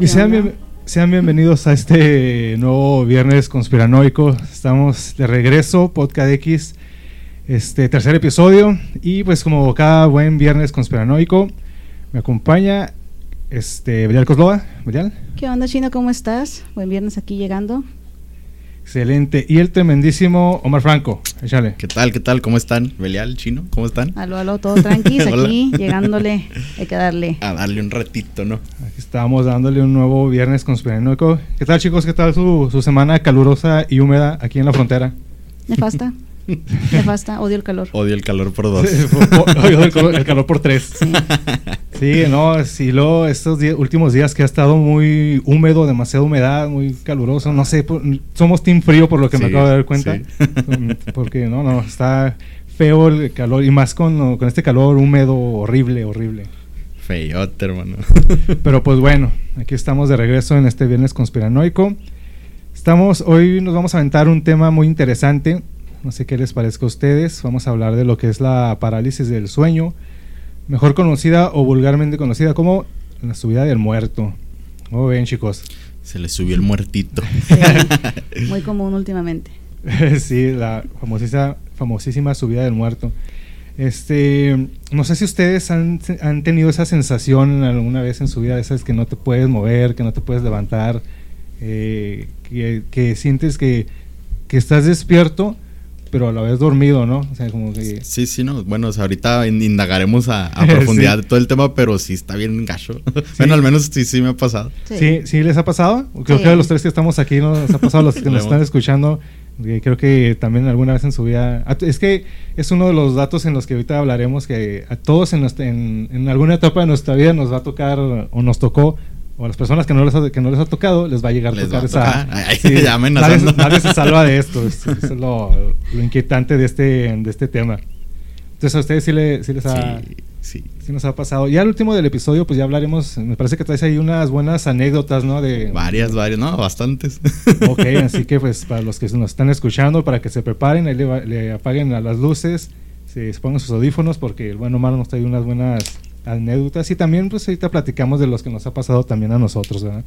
Y sean, bien- sean bienvenidos a este nuevo viernes conspiranoico. Estamos de regreso, Podcast X, este tercer episodio. Y pues como cada buen viernes conspiranoico, me acompaña este Belial Coslova. Belial, ¿Qué onda, Chino? ¿Cómo estás? Buen viernes aquí llegando. Excelente. Y el tremendísimo Omar Franco. Échale. ¿Qué tal? ¿Qué tal? ¿Cómo están? Belial, Chino, ¿cómo están? Aló, aló, todo tranquis Hola. aquí, llegándole. Hay que darle. A darle un ratito, ¿no? Aquí estamos dándole un nuevo viernes conspiranoico. ¿Qué tal chicos? ¿Qué tal su, su semana calurosa y húmeda aquí en la frontera? Nefasta. Nefasta. Odio el calor. Odio el calor por dos. Oye, el, calor, el calor por tres. Sí. Sí, no, sí, lo, estos últimos días que ha estado muy húmedo, demasiada humedad, muy caluroso, no sé, por- somos team frío por lo que me acabo de dar cuenta, sí. Mm, porque no, no, está feo el calor y más con, con este calor húmedo, horrible, horrible. Feyote, hermano. Pero pues bueno, aquí estamos de regreso en este viernes conspiranoico. Estamos, hoy nos vamos a aventar un tema muy interesante, no sé qué les parezca a ustedes, vamos a hablar de lo que es la parálisis del sueño, mejor conocida o vulgarmente conocida como la subida del muerto. ¿Cómo ven chicos? Se le subió el muertito. Sí. Muy común últimamente. sí, la famosísima, famosísima subida del muerto. Este, no sé si ustedes han, han tenido esa sensación alguna vez en su vida, esas que no te puedes mover, que no te puedes levantar, eh, que, que sientes que, que estás despierto, pero a la vez dormido, ¿no? O sea, como que... Sí, sí, no. Bueno, o sea, ahorita in- indagaremos a, a profundidad Sí. de todo el tema, pero sí está bien gacho. Bueno, al menos sí, sí me ha pasado. Sí. ¿Sí, les ha pasado? Creo Sí. que a los tres que estamos aquí nos ha pasado, a los que nos están escuchando. que Creo que también alguna vez en su vida. a- Es que es uno de los datos en los que ahorita hablaremos que a todos en, nuestra- en, en alguna etapa de nuestra vida nos va a tocar o nos tocó, o a las personas que no les ha, que no les ha tocado, les va a llegar a Les tocar a esa. tocar. Ay, ya nadie, se salva de esto. Es, es lo, lo inquietante de este, de este tema. Entonces, a ustedes sí, le- sí les ha. Sí, sí. Sí nos ha pasado. Ya al último del episodio, pues ya hablaremos. Me parece que traes ahí unas buenas anécdotas, ¿no? De Varias, varias, no, bastantes. Ok, así que pues para los que nos están escuchando, para que se preparen, ahí le, le apaguen a las luces, se, se pongan sus audífonos, porque el buen Omar nos trae unas buenas anécdotas. Y también, pues ahorita platicamos de los que nos ha pasado también a nosotros, ¿verdad?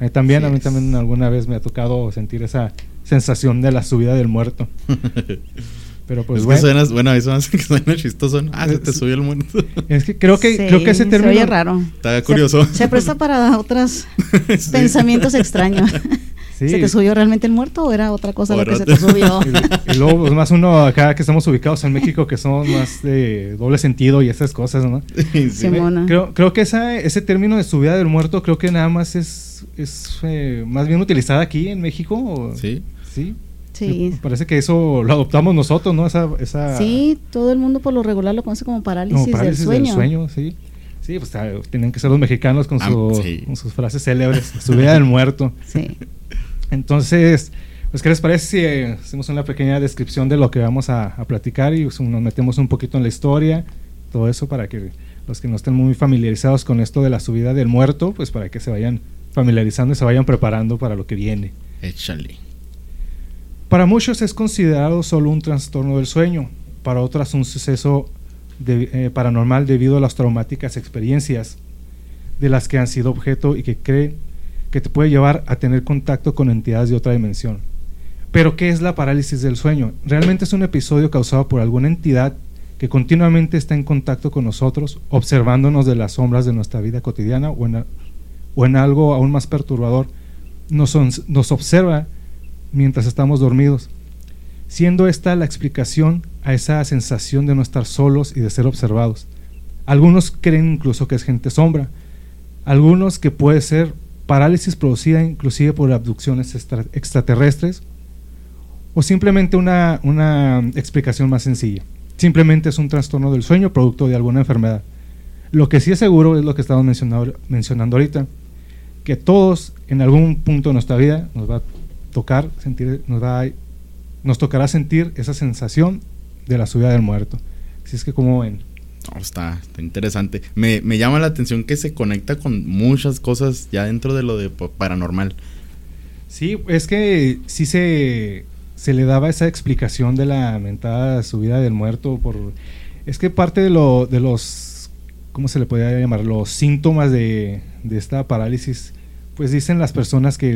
A mí también, a mí es. también alguna vez me ha tocado sentir esa sensación de la subida del muerto. Pero pues es bueno. que suena, bueno, eso hace que suena chistoso. ¿no? Ah, se te subió el muerto. Es que creo que, Sí, creo que ese Se término. oye raro. Está curioso. Se, se presta para otros Sí. pensamientos extraños. Sí. ¿Se te subió realmente el muerto o era otra cosa lo era que se te subió? Y, y luego, pues más uno acá que estamos ubicados en México, que somos más de doble sentido y esas cosas, ¿no? Sí. Simona. Creo, creo que esa, ese término de subida del muerto, creo que nada más es, es eh, más bien utilizada aquí en México. o- Sí. Sí. Sí. Me Parece que eso lo adoptamos nosotros, ¿no? Esa, esa Sí, todo el mundo por lo regular lo conoce como parálisis, como parálisis del sueño. sí. Sí, pues ah, tienen que ser los mexicanos con, Ah, su- sí. con sus frases célebres. subida del muerto. Sí. Entonces, pues, ¿qué les parece si eh, hacemos una pequeña descripción de lo que vamos a, a platicar y pues, nos metemos un poquito en la historia, todo eso para que los que no estén muy familiarizados con esto de la subida del muerto, pues para que se vayan familiarizando y se vayan preparando para lo que viene. Échale. Para muchos es considerado solo un trastorno del sueño, para otras un suceso de- eh, paranormal debido a las traumáticas experiencias de las que han sido objeto y que creen que te puede llevar a tener contacto con entidades de otra dimensión. Pero ¿qué es la parálisis del sueño? Realmente es un episodio causado por alguna entidad que continuamente está en contacto con nosotros, observándonos de las sombras de nuestra vida cotidiana o en, o en algo aún más perturbador, nos, nos observa mientras estamos dormidos, siendo esta la explicación a esa sensación de no estar solos y de ser observados. Algunos creen incluso que es gente sombra, algunos que puede ser parálisis producida inclusive por abducciones extra- extraterrestres o simplemente una, una explicación más sencilla. simplemente es un trastorno del sueño producto de alguna enfermedad. Lo que sí es seguro es lo que estamos mencionando, mencionando ahorita, que todos en algún punto de nuestra vida nos va a tocar sentir, nos va nos tocará sentir esa sensación de la subida del muerto. Así es que como ven, No, está, está interesante. Me, me llama la atención que se conecta con muchas cosas ya dentro de lo de pa- paranormal. Sí, es que sí se, se le daba esa explicación de la mentada subida del muerto por... Es que parte de, lo, de los... ¿Cómo se le podría llamar? Los síntomas de, de esta parálisis, pues dicen las personas que...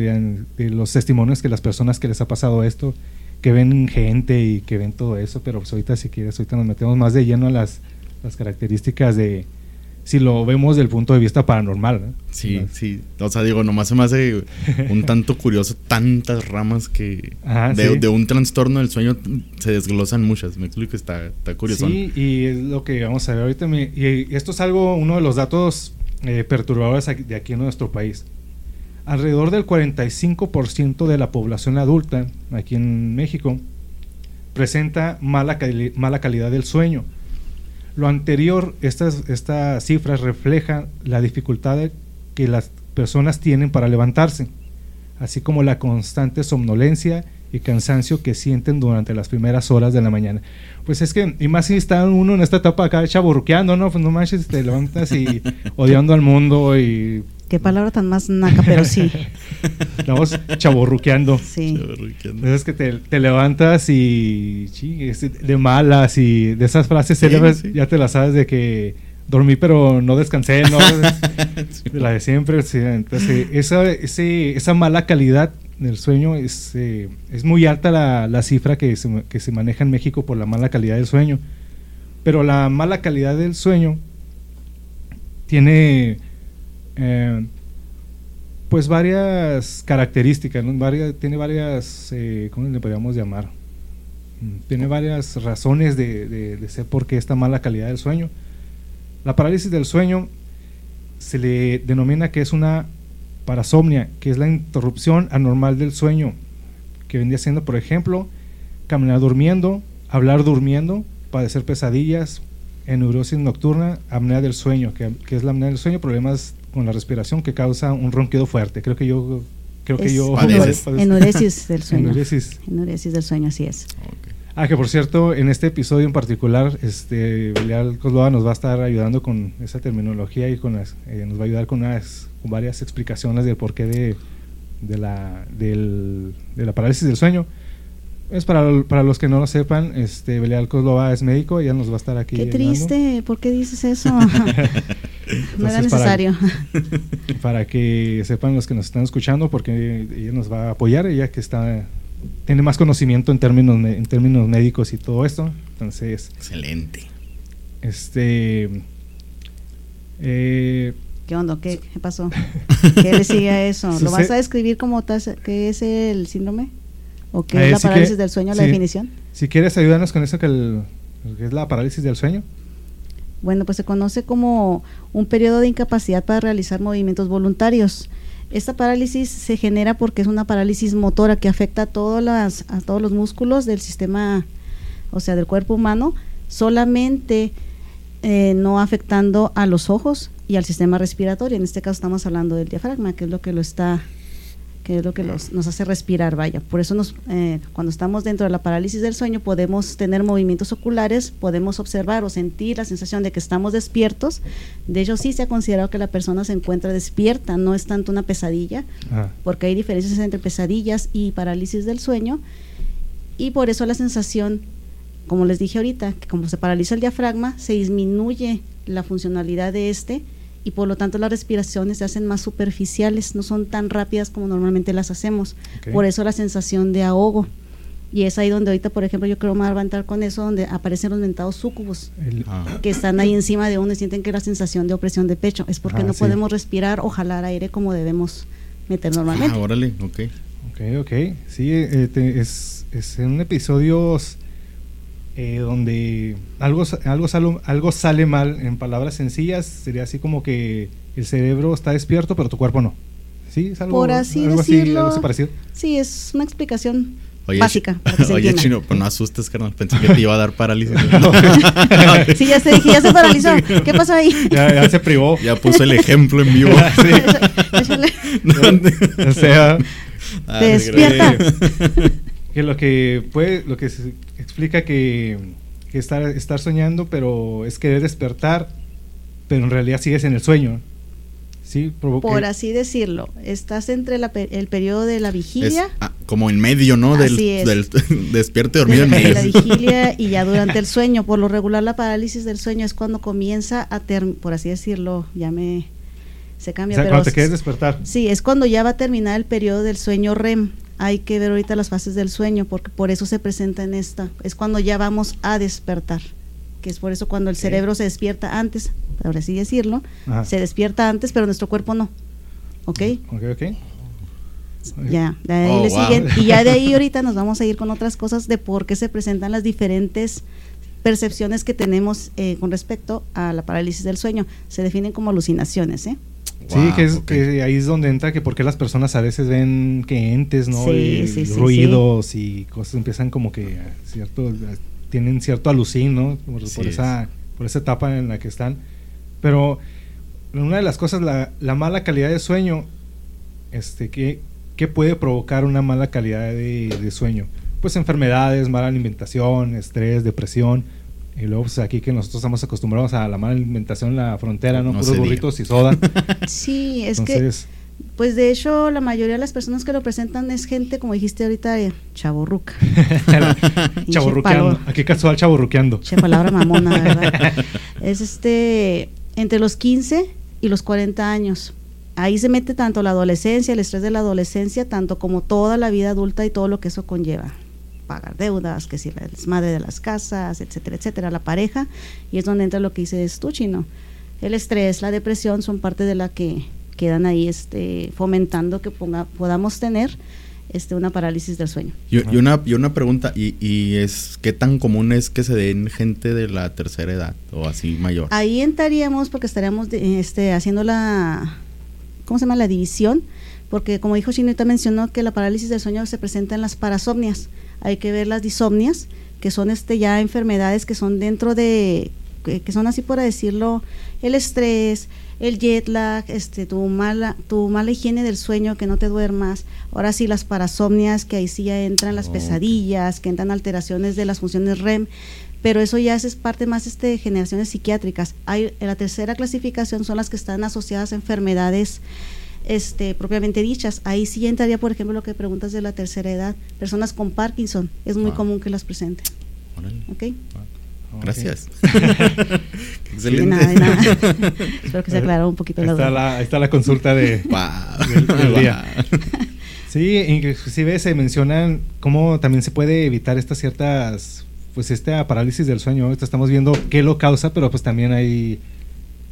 De los testimonios que las personas que les ha pasado esto, que ven gente y que ven todo eso, pero pues ahorita si quieres, ahorita nos metemos más de lleno a las, las características de... Si lo vemos del punto de vista paranormal, ¿no? Sí, sí. O sea, digo, nomás se me hace un tanto curioso tantas ramas que Ajá, de, sí. de un trastorno del sueño se desglosan muchas. Me explico, está, está curioso. Sí, y es lo que vamos a ver ahorita. mi- Y esto es algo, uno de los datos eh, perturbadores de aquí en nuestro país. Alrededor del 45% de la población adulta aquí en México presenta mala, cali- mala calidad del sueño. Lo anterior, estas, estas cifras reflejan la dificultad que las personas tienen para levantarse, así como la constante somnolencia y cansancio que sienten durante las primeras horas de la mañana. Pues es que, y más si está uno en esta etapa acá chaburruqueando, ¿no? Pues no manches, te levantas y odiando al mundo y Qué palabra tan más naca, pero sí. estamos chaburruqueando. Sí. Es que te, te levantas y sí, de malas y de esas frases Sí, célebres sí. ya te las sabes de que dormí pero no descansé, ¿no? la de siempre. sí. Entonces, esa, ese- esa mala calidad del sueño es, eh, es muy alta la, la cifra que se, que se maneja en México por la mala calidad del sueño. Pero la mala calidad del sueño tiene eh, pues varias características, ¿no? Tiene varias, eh, ¿cómo le podríamos llamar? Mm, Tiene varias razones de, de- de ser por qué esta mala calidad del sueño. La parálisis del sueño se le denomina que es una parasomnia, que es la interrupción anormal del sueño, que vendría siendo, por ejemplo, caminar durmiendo, hablar durmiendo, padecer pesadillas, neurosis nocturna, apnea del sueño, que, que es la apnea del sueño, problemas con la respiración que causa un ronquido fuerte. Creo que yo creo que yo Padeces. Enuresis del sueño. Enuresis. Enuresis del sueño, así es. Ok. Ah, que por cierto, en este episodio en particular, este Belial Cosloa nos va a estar ayudando con esa terminología y con las, eh, nos va a ayudar con, unas, con varias explicaciones del porqué de, de, la, del- de la parálisis del sueño. Es para, para los que no lo sepan, este Belial Cosloa es médico, ella nos va a estar aquí. Qué ayudando triste, ¿por qué dices eso? no era Entonces, para- necesario. Para que sepan los que nos están escuchando, porque ella nos va a apoyar, ella que está tiene más conocimiento en términos en términos médicos y todo esto. Entonces, Excelente. Este. eh, ¿Qué onda? ¿Qué, qué pasó? ¿Qué le sigue a eso? ¿Lo vas a describir como qué es el síndrome? ¿O qué Eh, es la que- parálisis del sueño, la definición? si quieres ayudarnos con eso que, el- que es la parálisis del sueño. Bueno, pues se conoce como un periodo de incapacidad para realizar movimientos voluntarios. Esta parálisis se genera porque es una parálisis motora que afecta a, todas las, a todos los músculos del sistema, o sea, del cuerpo humano, solamente eh, no afectando a los ojos y al sistema respiratorio. En este caso estamos hablando del diafragma, que es lo que lo está que es lo que nos hace respirar, vaya. Por eso nos, eh, cuando estamos dentro de la parálisis del sueño podemos tener movimientos oculares, podemos observar o sentir la sensación de que estamos despiertos. De hecho, sí se ha considerado que la persona se encuentra despierta, no es tanto una pesadilla, Ah, porque hay diferencias entre pesadillas y parálisis del sueño. Y por eso la sensación, como les dije ahorita, que como se paraliza el diafragma, se disminuye la funcionalidad de este y por lo tanto las respiraciones se hacen más superficiales, no son tan rápidas como normalmente las hacemos. Por eso la sensación de ahogo. Y es ahí donde ahorita, por ejemplo, yo creo me voy a levantar con eso, donde aparecen los mentados súcubos El- Ah, que están ahí encima de uno y sienten que la sensación de opresión de pecho es porque Ah, no sí. podemos respirar o jalar aire como debemos meter normalmente. ah, órale, ok. Ok, ok. Sí, eh, te- es, es en episodios eh, donde algo, algo, sale, algo sale mal, en palabras sencillas, sería así como que el cerebro está despierto, pero tu cuerpo no. ¿Sí? ¿Es algo, Por así algo decirlo. algo así parecido? Sí, es una explicación básica. Oye, chino, pues no asustes, carnal. Pensé que te iba a dar parálisis. Sí, ya se dije, ya se paralizó. ¿Qué pasó ahí? Ya, ya se privó. ya puso el ejemplo en vivo. Échale. O sea, Ah, Despierta. Que lo que puede, lo que se explica que, que estar, estar soñando, pero es querer despertar, pero en realidad sigues en el sueño. ¿Sí? Provoca- Por así decirlo, estás entre la el periodo de la Es, vigilia, ah, como en medio, ¿no? Del, Así es. del despierto y de dormido en medio. la vigilia y ya durante el sueño. Por lo regular, la parálisis del sueño es cuando comienza a ter, por así decirlo, ya me se o cambia, sea, pero cuando te quieres despertar. sí, es cuando ya va a terminar el periodo del sueño REM. Hay que ver ahorita las fases del sueño porque por eso se presenta en esta. Es cuando ya vamos a despertar, que es por eso cuando el cerebro se despierta antes, por así decirlo, Ajá. se despierta antes, pero nuestro cuerpo no. ¿Ok? Ok, ok. Ya, de ahí Oh, le wow. siguen. Y ya de ahí ahorita nos vamos a ir con otras cosas de por qué se presentan las diferentes percepciones que tenemos eh, con respecto a la parálisis del sueño. Se definen como alucinaciones, ¿eh? Sí, Wow, que, es, que ahí es donde entra que porque las personas a veces ven que entes, ¿no? Sí, y sí, sí, ruidos y cosas empiezan como que cierto tienen cierto alucín, ¿no? Por, por es. esa por esa etapa en la que están. Pero una de las cosas la, la mala calidad de sueño este que ¿qué puede provocar una mala calidad de, de sueño? Pues enfermedades, mala alimentación, estrés, depresión. Y luego, pues aquí que nosotros estamos acostumbrados a la mala alimentación en la frontera, ¿no? No Puros se diga. burritos y soda. Sí, es Entonces, que, pues de hecho, la mayoría de las personas que lo presentan es gente, como dijiste ahorita, chavorruca. chaburruqueando. palo. Aquí casual chaburruqueando. Che, palabra mamona, ¿verdad? es este, entre los 15 y los 40 años. Ahí se mete tanto la adolescencia, el estrés de la adolescencia, tanto como toda la vida adulta y todo lo que eso conlleva. Pagar deudas, que si la desmadre de las casas, etcétera, etcétera, la pareja. Y es donde entra lo que dices tú, Chino. El estrés, la depresión son parte de la que quedan ahí este, fomentando que ponga, podamos tener este, una parálisis del sueño. Y, y una, y una pregunta, y, y es ¿qué tan común es que se den gente de la tercera edad o así mayor? Ahí entraríamos porque estaríamos de- este, haciendo la, ¿cómo se llama? La división, porque como dijo Chinita mencionó que la parálisis del sueño se presenta en las parasomnias. Hay que ver las disomnias, que son este ya enfermedades que son dentro de, que, que son así por decirlo, el estrés, el jet lag, este, tu mala, tu mala higiene del sueño, que no te duermas. Ahora sí las parasomnias, que ahí sí ya entran las pesadillas, que entran alteraciones de las funciones REM pero eso ya es parte más este, de generaciones psiquiátricas. Hay, la tercera clasificación son las que están asociadas a enfermedades este, propiamente dichas. Ahí sí entraría, por ejemplo, lo que preguntas de la tercera edad. Personas con Parkinson, es muy Ah. común que las presenten. Órale. ¿ok? Ok. Gracias. De Excelente. nada, de nada. Espero que se aclaró un poquito Ahí la está duda. la, ahí está la consulta de... Del- del día. Guau. Sí, inclusive se mencionan cómo también se puede evitar estas ciertas, pues esta parálisis del sueño. Ahorita estamos viendo qué lo causa, pero pues también hay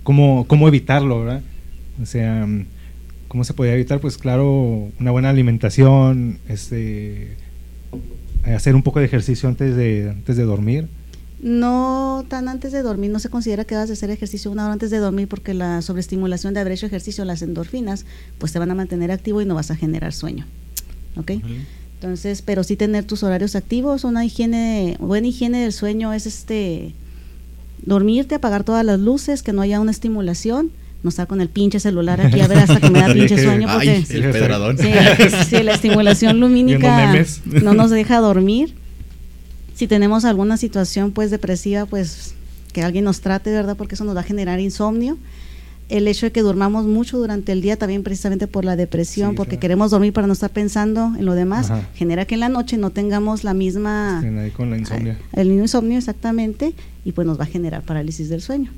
cómo, cómo evitarlo, ¿verdad? O sea, ¿cómo se puede evitar? Pues claro, una buena alimentación, este, hacer un poco de ejercicio antes de, antes de dormir. No tan antes de dormir, no se considera que debas de hacer ejercicio una hora antes de dormir porque la sobreestimulación de haber hecho ejercicio, las endorfinas, pues te van a mantener activo y no vas a generar sueño. ¿Ok? Entonces, pero sí tener tus horarios activos, una higiene, buena higiene del sueño es este dormirte, apagar todas las luces, que no haya una estimulación, no estar con el pinche celular aquí a ver hasta que me da pinche sueño porque Ay, el pedradón. Sí, sí, la estimulación lumínica no nos deja dormir. Si tenemos alguna situación pues depresiva, pues que alguien nos trate, ¿verdad? Porque eso nos va a generar insomnio. El hecho de que durmamos mucho durante el día también precisamente por la depresión, Sí, porque queremos dormir para no estar pensando en lo demás, Ajá. genera que en la noche no tengamos la misma ahí con la insomnia. el mismo insomnio exactamente y pues nos va a generar parálisis del sueño.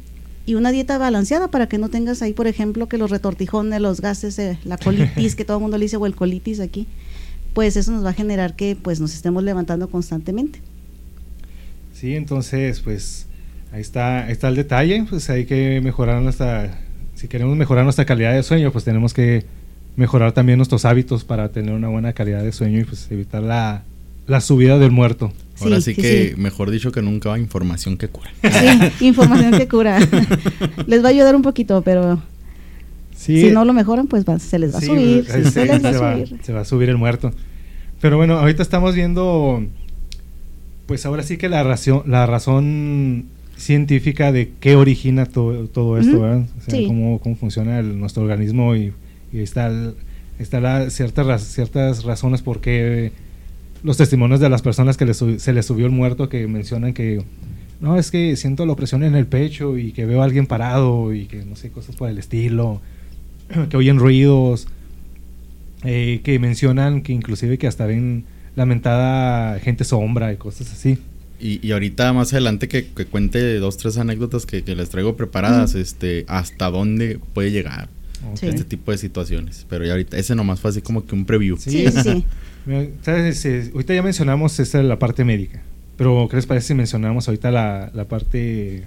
Y una dieta balanceada para que no tengas ahí, por ejemplo, que los retortijones, los gases, eh, la colitis, que todo el mundo le dice, o el colitis aquí, pues eso nos va a generar que pues nos estemos levantando constantemente. Sí, entonces, pues ahí está, está el detalle, pues hay que mejorar nuestra, si queremos mejorar nuestra calidad de sueño, pues tenemos que mejorar también nuestros hábitos para tener una buena calidad de sueño y pues evitar la, la subida del muerto. Ahora Sí, que, sí. mejor dicho que nunca va información que cura. Sí, información que cura. Les va a ayudar un poquito, pero Sí, si no lo mejoran, pues va- se les va a subir, se se, les va a va, subir. se va a subir el muerto. Pero bueno, ahorita estamos viendo, pues ahora sí que la razón, la razón científica de qué origina todo esto, ¿verdad? O sea, cómo, cómo, funciona nuestro organismo y, está, está la, ciertas, ciertas razones por qué los testimonios de las personas que se les subió el muerto que mencionan que no, es que siento la opresión en el pecho y que veo a alguien parado y que no sé, cosas por el estilo, que oyen ruidos, eh, que mencionan que inclusive que hasta ven lamentada gente sombra y cosas así. Y, ahorita más adelante que, cuente dos, tres anécdotas que, les traigo preparadas, este, hasta dónde puede llegar este tipo de situaciones. Pero ya ahorita, ese nomás fue así como que un preview. Sí, sí. Ahorita ya mencionamos esta la parte médica. Pero, ¿qué les parece si mencionamos ahorita la, la parte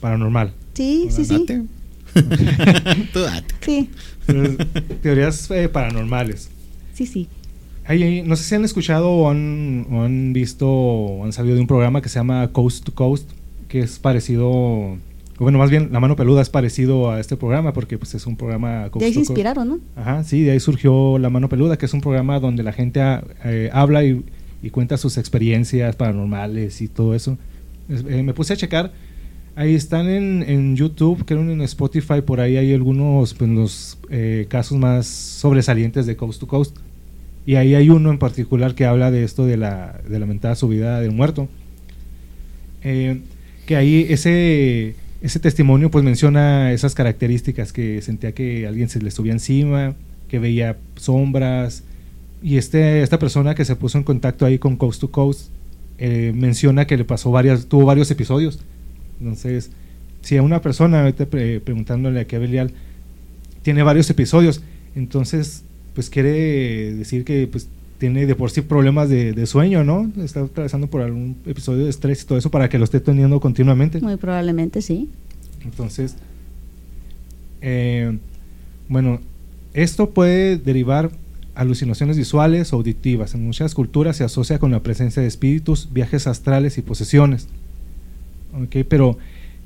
paranormal? Sí, sí, sí. Tú date. Sí. Teorías eh, paranormales. Sí, sí. no sé si han escuchado o han, o han visto o han sabido de un programa que se llama Coast to Coast, que es parecido bueno, más bien La Mano Peluda es parecido a este programa porque pues es un programa... De ahí se inspiraron, ¿no? Ajá, sí, de ahí surgió La Mano Peluda, que es un programa donde la gente eh, habla y, cuenta sus experiencias paranormales y todo eso. Eh, me puse a checar, ahí están en, YouTube, creo en Spotify, por ahí hay algunos pues, los eh, casos más sobresalientes de Coast to Coast. Y ahí hay uno en particular que habla de esto de la, de lamentada subida del muerto. que ahí ese ese testimonio pues menciona esas características que sentía que alguien se le subía encima, que veía sombras y este esta persona que se puso en contacto ahí con Coast to Coast eh, menciona que le pasó varias tuvo varios episodios. Entonces, si a una persona preguntándole a qué Belial tiene varios episodios, entonces pues quiere decir que pues tiene de por sí problemas de, de, sueño, ¿no? Está atravesando por algún episodio de estrés y todo eso para que lo esté teniendo continuamente. Muy probablemente sí. Entonces, eh, bueno, esto puede derivar alucinaciones visuales o auditivas. En muchas culturas se asocia con la presencia de espíritus, viajes astrales y posesiones. Okay, pero,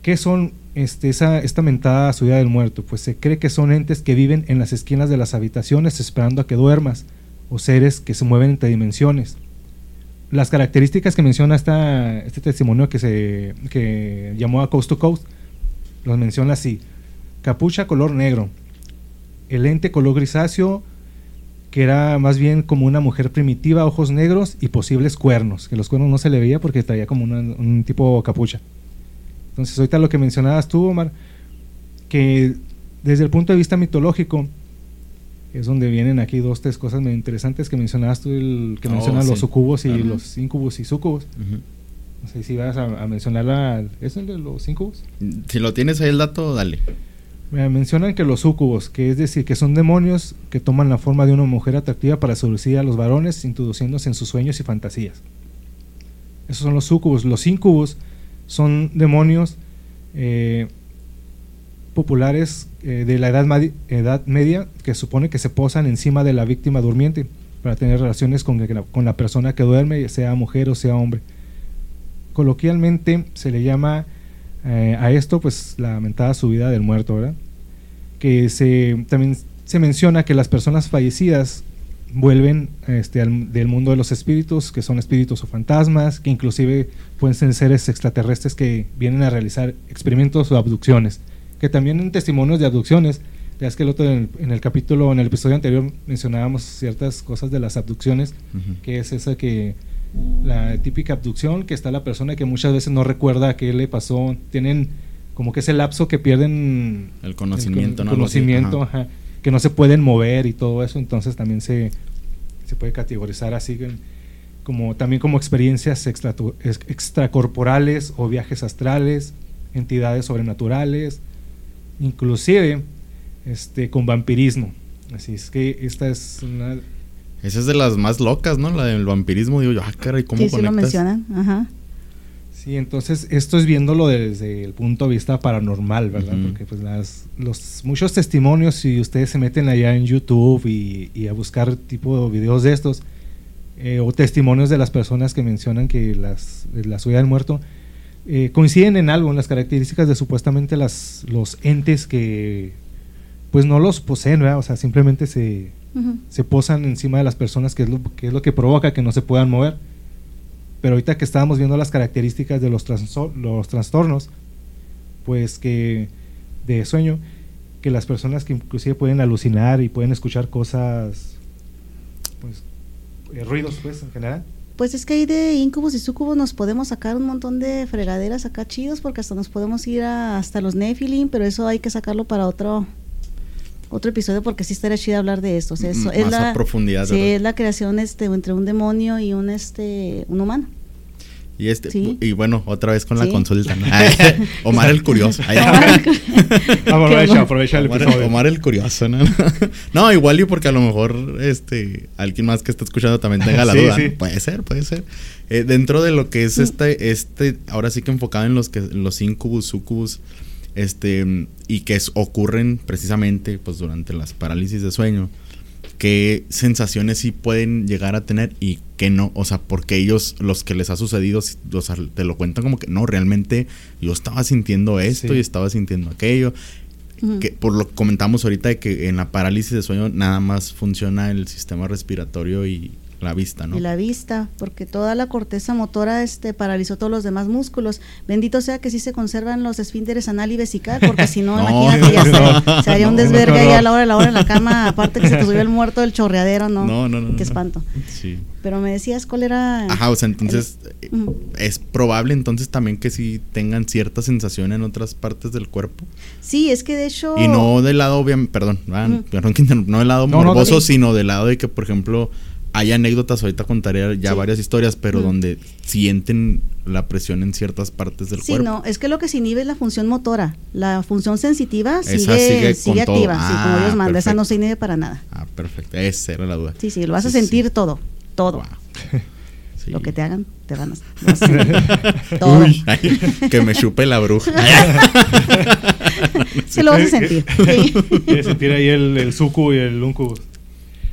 ¿qué son este, esa, esta mentada subida del muerto? Pues se cree que son entes que viven en las esquinas de las habitaciones esperando a que duermas o seres que se mueven entre dimensiones. Las características que menciona esta, este testimonio que se que llamó a Coast to Coast, los menciona así. Capucha color negro, el lente color grisáceo, que era más bien como una mujer primitiva, ojos negros y posibles cuernos, que los cuernos no se le veía porque traía como un tipo capucha. Entonces ahorita lo que mencionabas tú, Omar, que desde el punto de vista mitológico, es donde vienen aquí dos, tres cosas muy interesantes que mencionabas tú, el, que oh, mencionan los sucubos y los incubos y sucubos. No sé si vas a, mencionar la, ¿es el de los incubos? Si lo tienes ahí el dato, dale. mencionan que los sucubos, que es decir, que son demonios que toman la forma de una mujer atractiva para seducir a los varones, introduciéndose en sus sueños y fantasías. Esos son los sucubos. Los incubos son demonios eh, populares eh, de la edad, edad, media que supone que se posan encima de la víctima durmiente para tener relaciones con, la persona que duerme, sea mujer o sea hombre. Coloquialmente se le llama eh, a esto pues la lamentada subida del muerto, ¿verdad? Que se, también se menciona que las personas fallecidas vuelven este, del mundo de los espíritus, que son espíritus o fantasmas, que inclusive pueden ser seres extraterrestres que vienen a realizar experimentos o abducciones que también en testimonios de abducciones, ya es que el otro en el, capítulo, en el episodio anterior mencionábamos ciertas cosas de las abducciones, que es esa que la típica abducción, que está la persona que muchas veces no recuerda qué le pasó, tienen como que ese lapso que pierden el conocimiento, el, conocimiento, que no se pueden mover y todo eso, entonces también se, se puede categorizar así como también como experiencias extracorporales o viajes astrales, entidades sobrenaturales, inclusive este, con vampirismo. Así es que esta es una... Esa es de las más locas, ¿no? La del vampirismo. Digo yo, ah, caray, ¿cómo sí, Sí, lo mencionan, ajá. Sí, entonces esto es viéndolo desde el punto de vista paranormal, ¿verdad? Porque pues las, los muchos testimonios, si ustedes se meten allá en YouTube y, a buscar tipo de videos de estos, eh, o testimonios de las personas que mencionan que las, la subida del muerto, eh, coinciden en algo, en las características de supuestamente las, los entes que pues no los poseen, ¿verdad? O sea, simplemente se... se posan encima de las personas, que es, lo, que es lo que provoca que no se puedan mover. Pero ahorita que estábamos viendo las características de los, los trastornos, pues que de sueño, que las personas que inclusive pueden alucinar y pueden escuchar cosas, pues, eh, ruidos, pues, en general. Pues es que ahí de incubos y sucubos nos podemos sacar un montón de fregaderas acá chidos porque hasta nos podemos ir hasta los Nephilim, pero eso hay que sacarlo para otro otro episodio porque sí estaría chido hablar de esto. eso, es la, profundidad. Sí, es la creación este, entre un demonio y un, este, un humano. Y este y bueno, otra vez con la consulta. Omar el curioso. aprovecha, aprovecha el Omar, Omar, el curioso, ¿no? no, igual y porque a lo mejor este alguien más que está escuchando también tenga la duda. Puede ser, puede ser. Eh, dentro de lo que es este este ahora sí que enfocado en los que los incubus, sucubus este y que ocurren precisamente pues durante las parálisis de sueño qué sensaciones sí pueden llegar a tener y qué no, o sea, porque ellos, los que les ha sucedido, o sea, te lo cuentan como que no, realmente yo estaba sintiendo esto y estaba sintiendo aquello. Que por lo que comentamos ahorita de que en la parálisis de sueño nada más funciona el sistema respiratorio y, la vista, ¿no? Y la vista, porque toda la corteza motora este paralizó todos los demás músculos. Bendito sea que sí se conservan los esfínteres anal y vesical, porque si no, imagínate, ya se, haría un desvergue ahí a la hora de la hora en la cama, aparte que se te subió el muerto del chorreadero, ¿no? No, no, no. Qué espanto. Sí. Pero me decías cuál era... Ajá, o sea, entonces eh, es probable entonces también que sí tengan cierta sensación en otras partes del cuerpo. Sí, es que de hecho... Y no del lado, obviamente, perdón, perdón, no del lado morboso, sino del lado de que, por ejemplo hay anécdotas, ahorita contaré ya varias historias, pero donde sienten la presión en ciertas partes del cuerpo. Sí, no, es que lo que se inhibe es la función motora. La función sensitiva sigue, sigue, activa, sí, como Dios ah, manda. Esa no se inhibe para nada. Ah, perfecto. Esa era la duda. Sí, sí, lo vas a sentir todo, todo. Lo que te hagan, te van a, todo. Uy, que me chupe la bruja. sí, lo vas a sentir. Sí. sentir ahí el, el suku y el unku.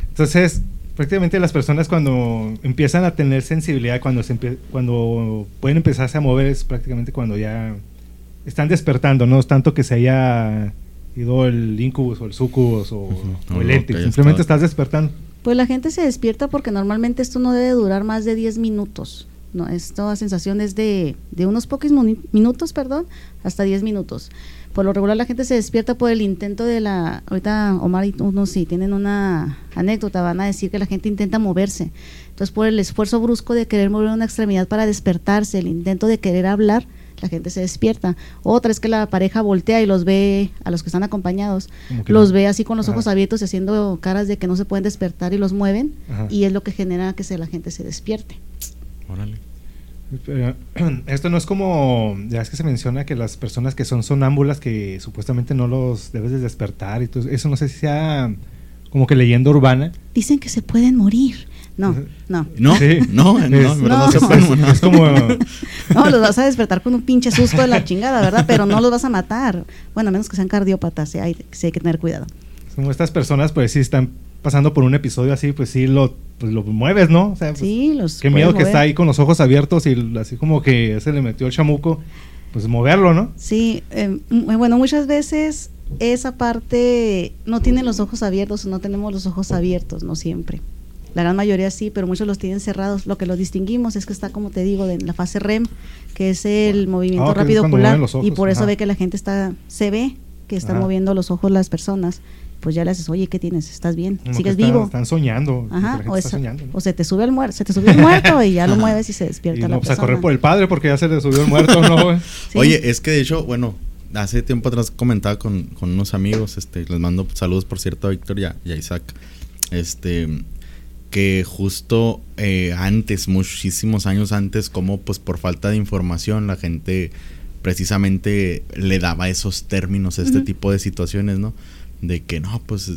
Entonces, prácticamente las personas cuando empiezan a tener sensibilidad, cuando, se cuando pueden empezarse a mover, es prácticamente cuando ya están despertando, no es tanto que se haya ido el incubus o el sucubus o, el ético, simplemente estás despertando. Pues la gente se despierta porque normalmente esto no debe durar más de 10 minutos. No, esta sensación es de, de unos pocos minutos, perdón, hasta 10 minutos por lo regular la gente se despierta por el intento de la, ahorita Omar y uno sí tienen una anécdota, van a decir que la gente intenta moverse. Entonces por el esfuerzo brusco de querer mover una extremidad para despertarse, el intento de querer hablar, la gente se despierta. Otra es que la pareja voltea y los ve, a los que están acompañados, los ve así con los ojos abiertos y haciendo caras de que no se pueden despertar y los mueven, y es lo que genera que se, la gente se despierte. Órale. esto no es como, ya es que se menciona que las personas que son sonámbulas que supuestamente no los debes de despertar y todo eso no sé si sea como que leyenda urbana. Dicen que se pueden morir. No, no. No, no, no, no, se pueden Es como... no, los vas a despertar con un pinche susto de la chingada, ¿verdad? Pero no los vas a matar. Bueno, a menos que sean cardiópatas, sí hay, sí hay que tener cuidado. Como estas personas, pues sí están pasando por un episodio así, pues sí lo, pues lo mueves, ¿no? O sea, pues, sí, los Qué miedo que está ahí con los ojos abiertos y así como que se le metió el chamuco, pues moverlo, ¿no? Sí, em, bueno, muchas veces esa parte no tiene los ojos abiertos o no tenemos los ojos abiertos, no siempre. La gran mayoría sí, pero muchos los tienen cerrados. Lo que los distinguimos es que está, como te digo, en la fase REM, que es el movimiento ah, rápido ocular, y por eso ve que la gente está, se ve que están moviendo los ojos las personas pues ya le haces, oye, ¿qué tienes? ¿Estás bien? ¿Sigues vivo? Están soñando. Ajá, o, se te sube el muerto, se te subió el muerto y ya lo mueves y se despierta y no, pues a correr por el padre porque ya se le subió el muerto, ¿no? Oye, es que de hecho, bueno, hace tiempo atrás comentaba con, con unos amigos, este, les mando saludos por cierto a Víctor y a, Isaac, este, que justo eh, antes, muchísimos años antes, como pues por falta de información la gente precisamente le daba esos términos a este tipo de situaciones, ¿no? De que no, pues,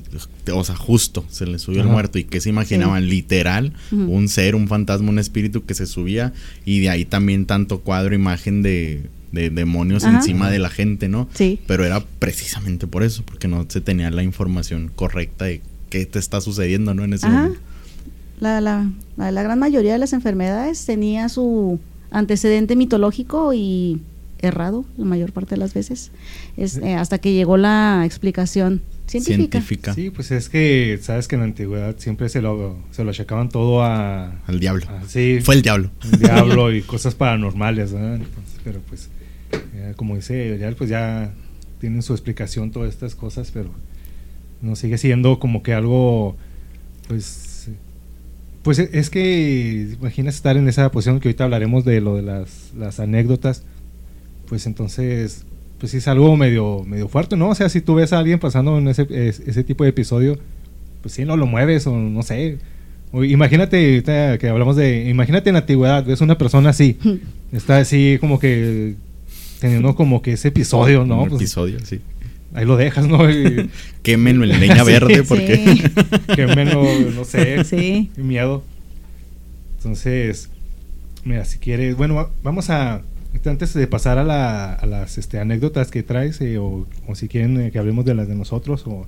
o sea, justo se le subió el muerto y que se imaginaban literal un ser, un fantasma, un espíritu que se subía y de ahí también tanto cuadro, imagen de, demonios encima de la gente, ¿no? Sí. Pero era precisamente por eso, porque no se tenía la información correcta de qué te está sucediendo, ¿no? En ese momento. La, la, la, la gran mayoría de las enfermedades tenía su antecedente mitológico y errado la mayor parte de las veces, es, eh, hasta que llegó la explicación científica. Sí, pues es que sabes que en la antigüedad siempre se lo, se lo achacaban todo a... Al diablo. sí. Fue el diablo. El diablo y cosas paranormales, pero pues, como dice, ya, pues ya tienen su explicación todas estas cosas, pero no sigue siendo como que algo, pues pues es que imaginas estar en esa posición que ahorita hablaremos de lo de las, las anécdotas, pues entonces, pues sí es algo medio, medio fuerte, ¿no? O sea, si tú ves a alguien pasando en ese, ese tipo de episodio, pues sí, no lo mueves o no sé. imagínate, que hablamos de, imagínate en la antigüedad, ves una persona así, está así como que teniendo como que ese episodio, ¿no? Un pues episodio, sí ahí lo dejas, ¿no? Quémenlo en leña verde porque... Sí. Quémenlo, no sé. Sí. Miedo. Entonces, mira, si quieres... Bueno, vamos a... Antes de pasar a, las este, anécdotas que traes, eh, o, si quieren eh, que hablemos de las de nosotros, o...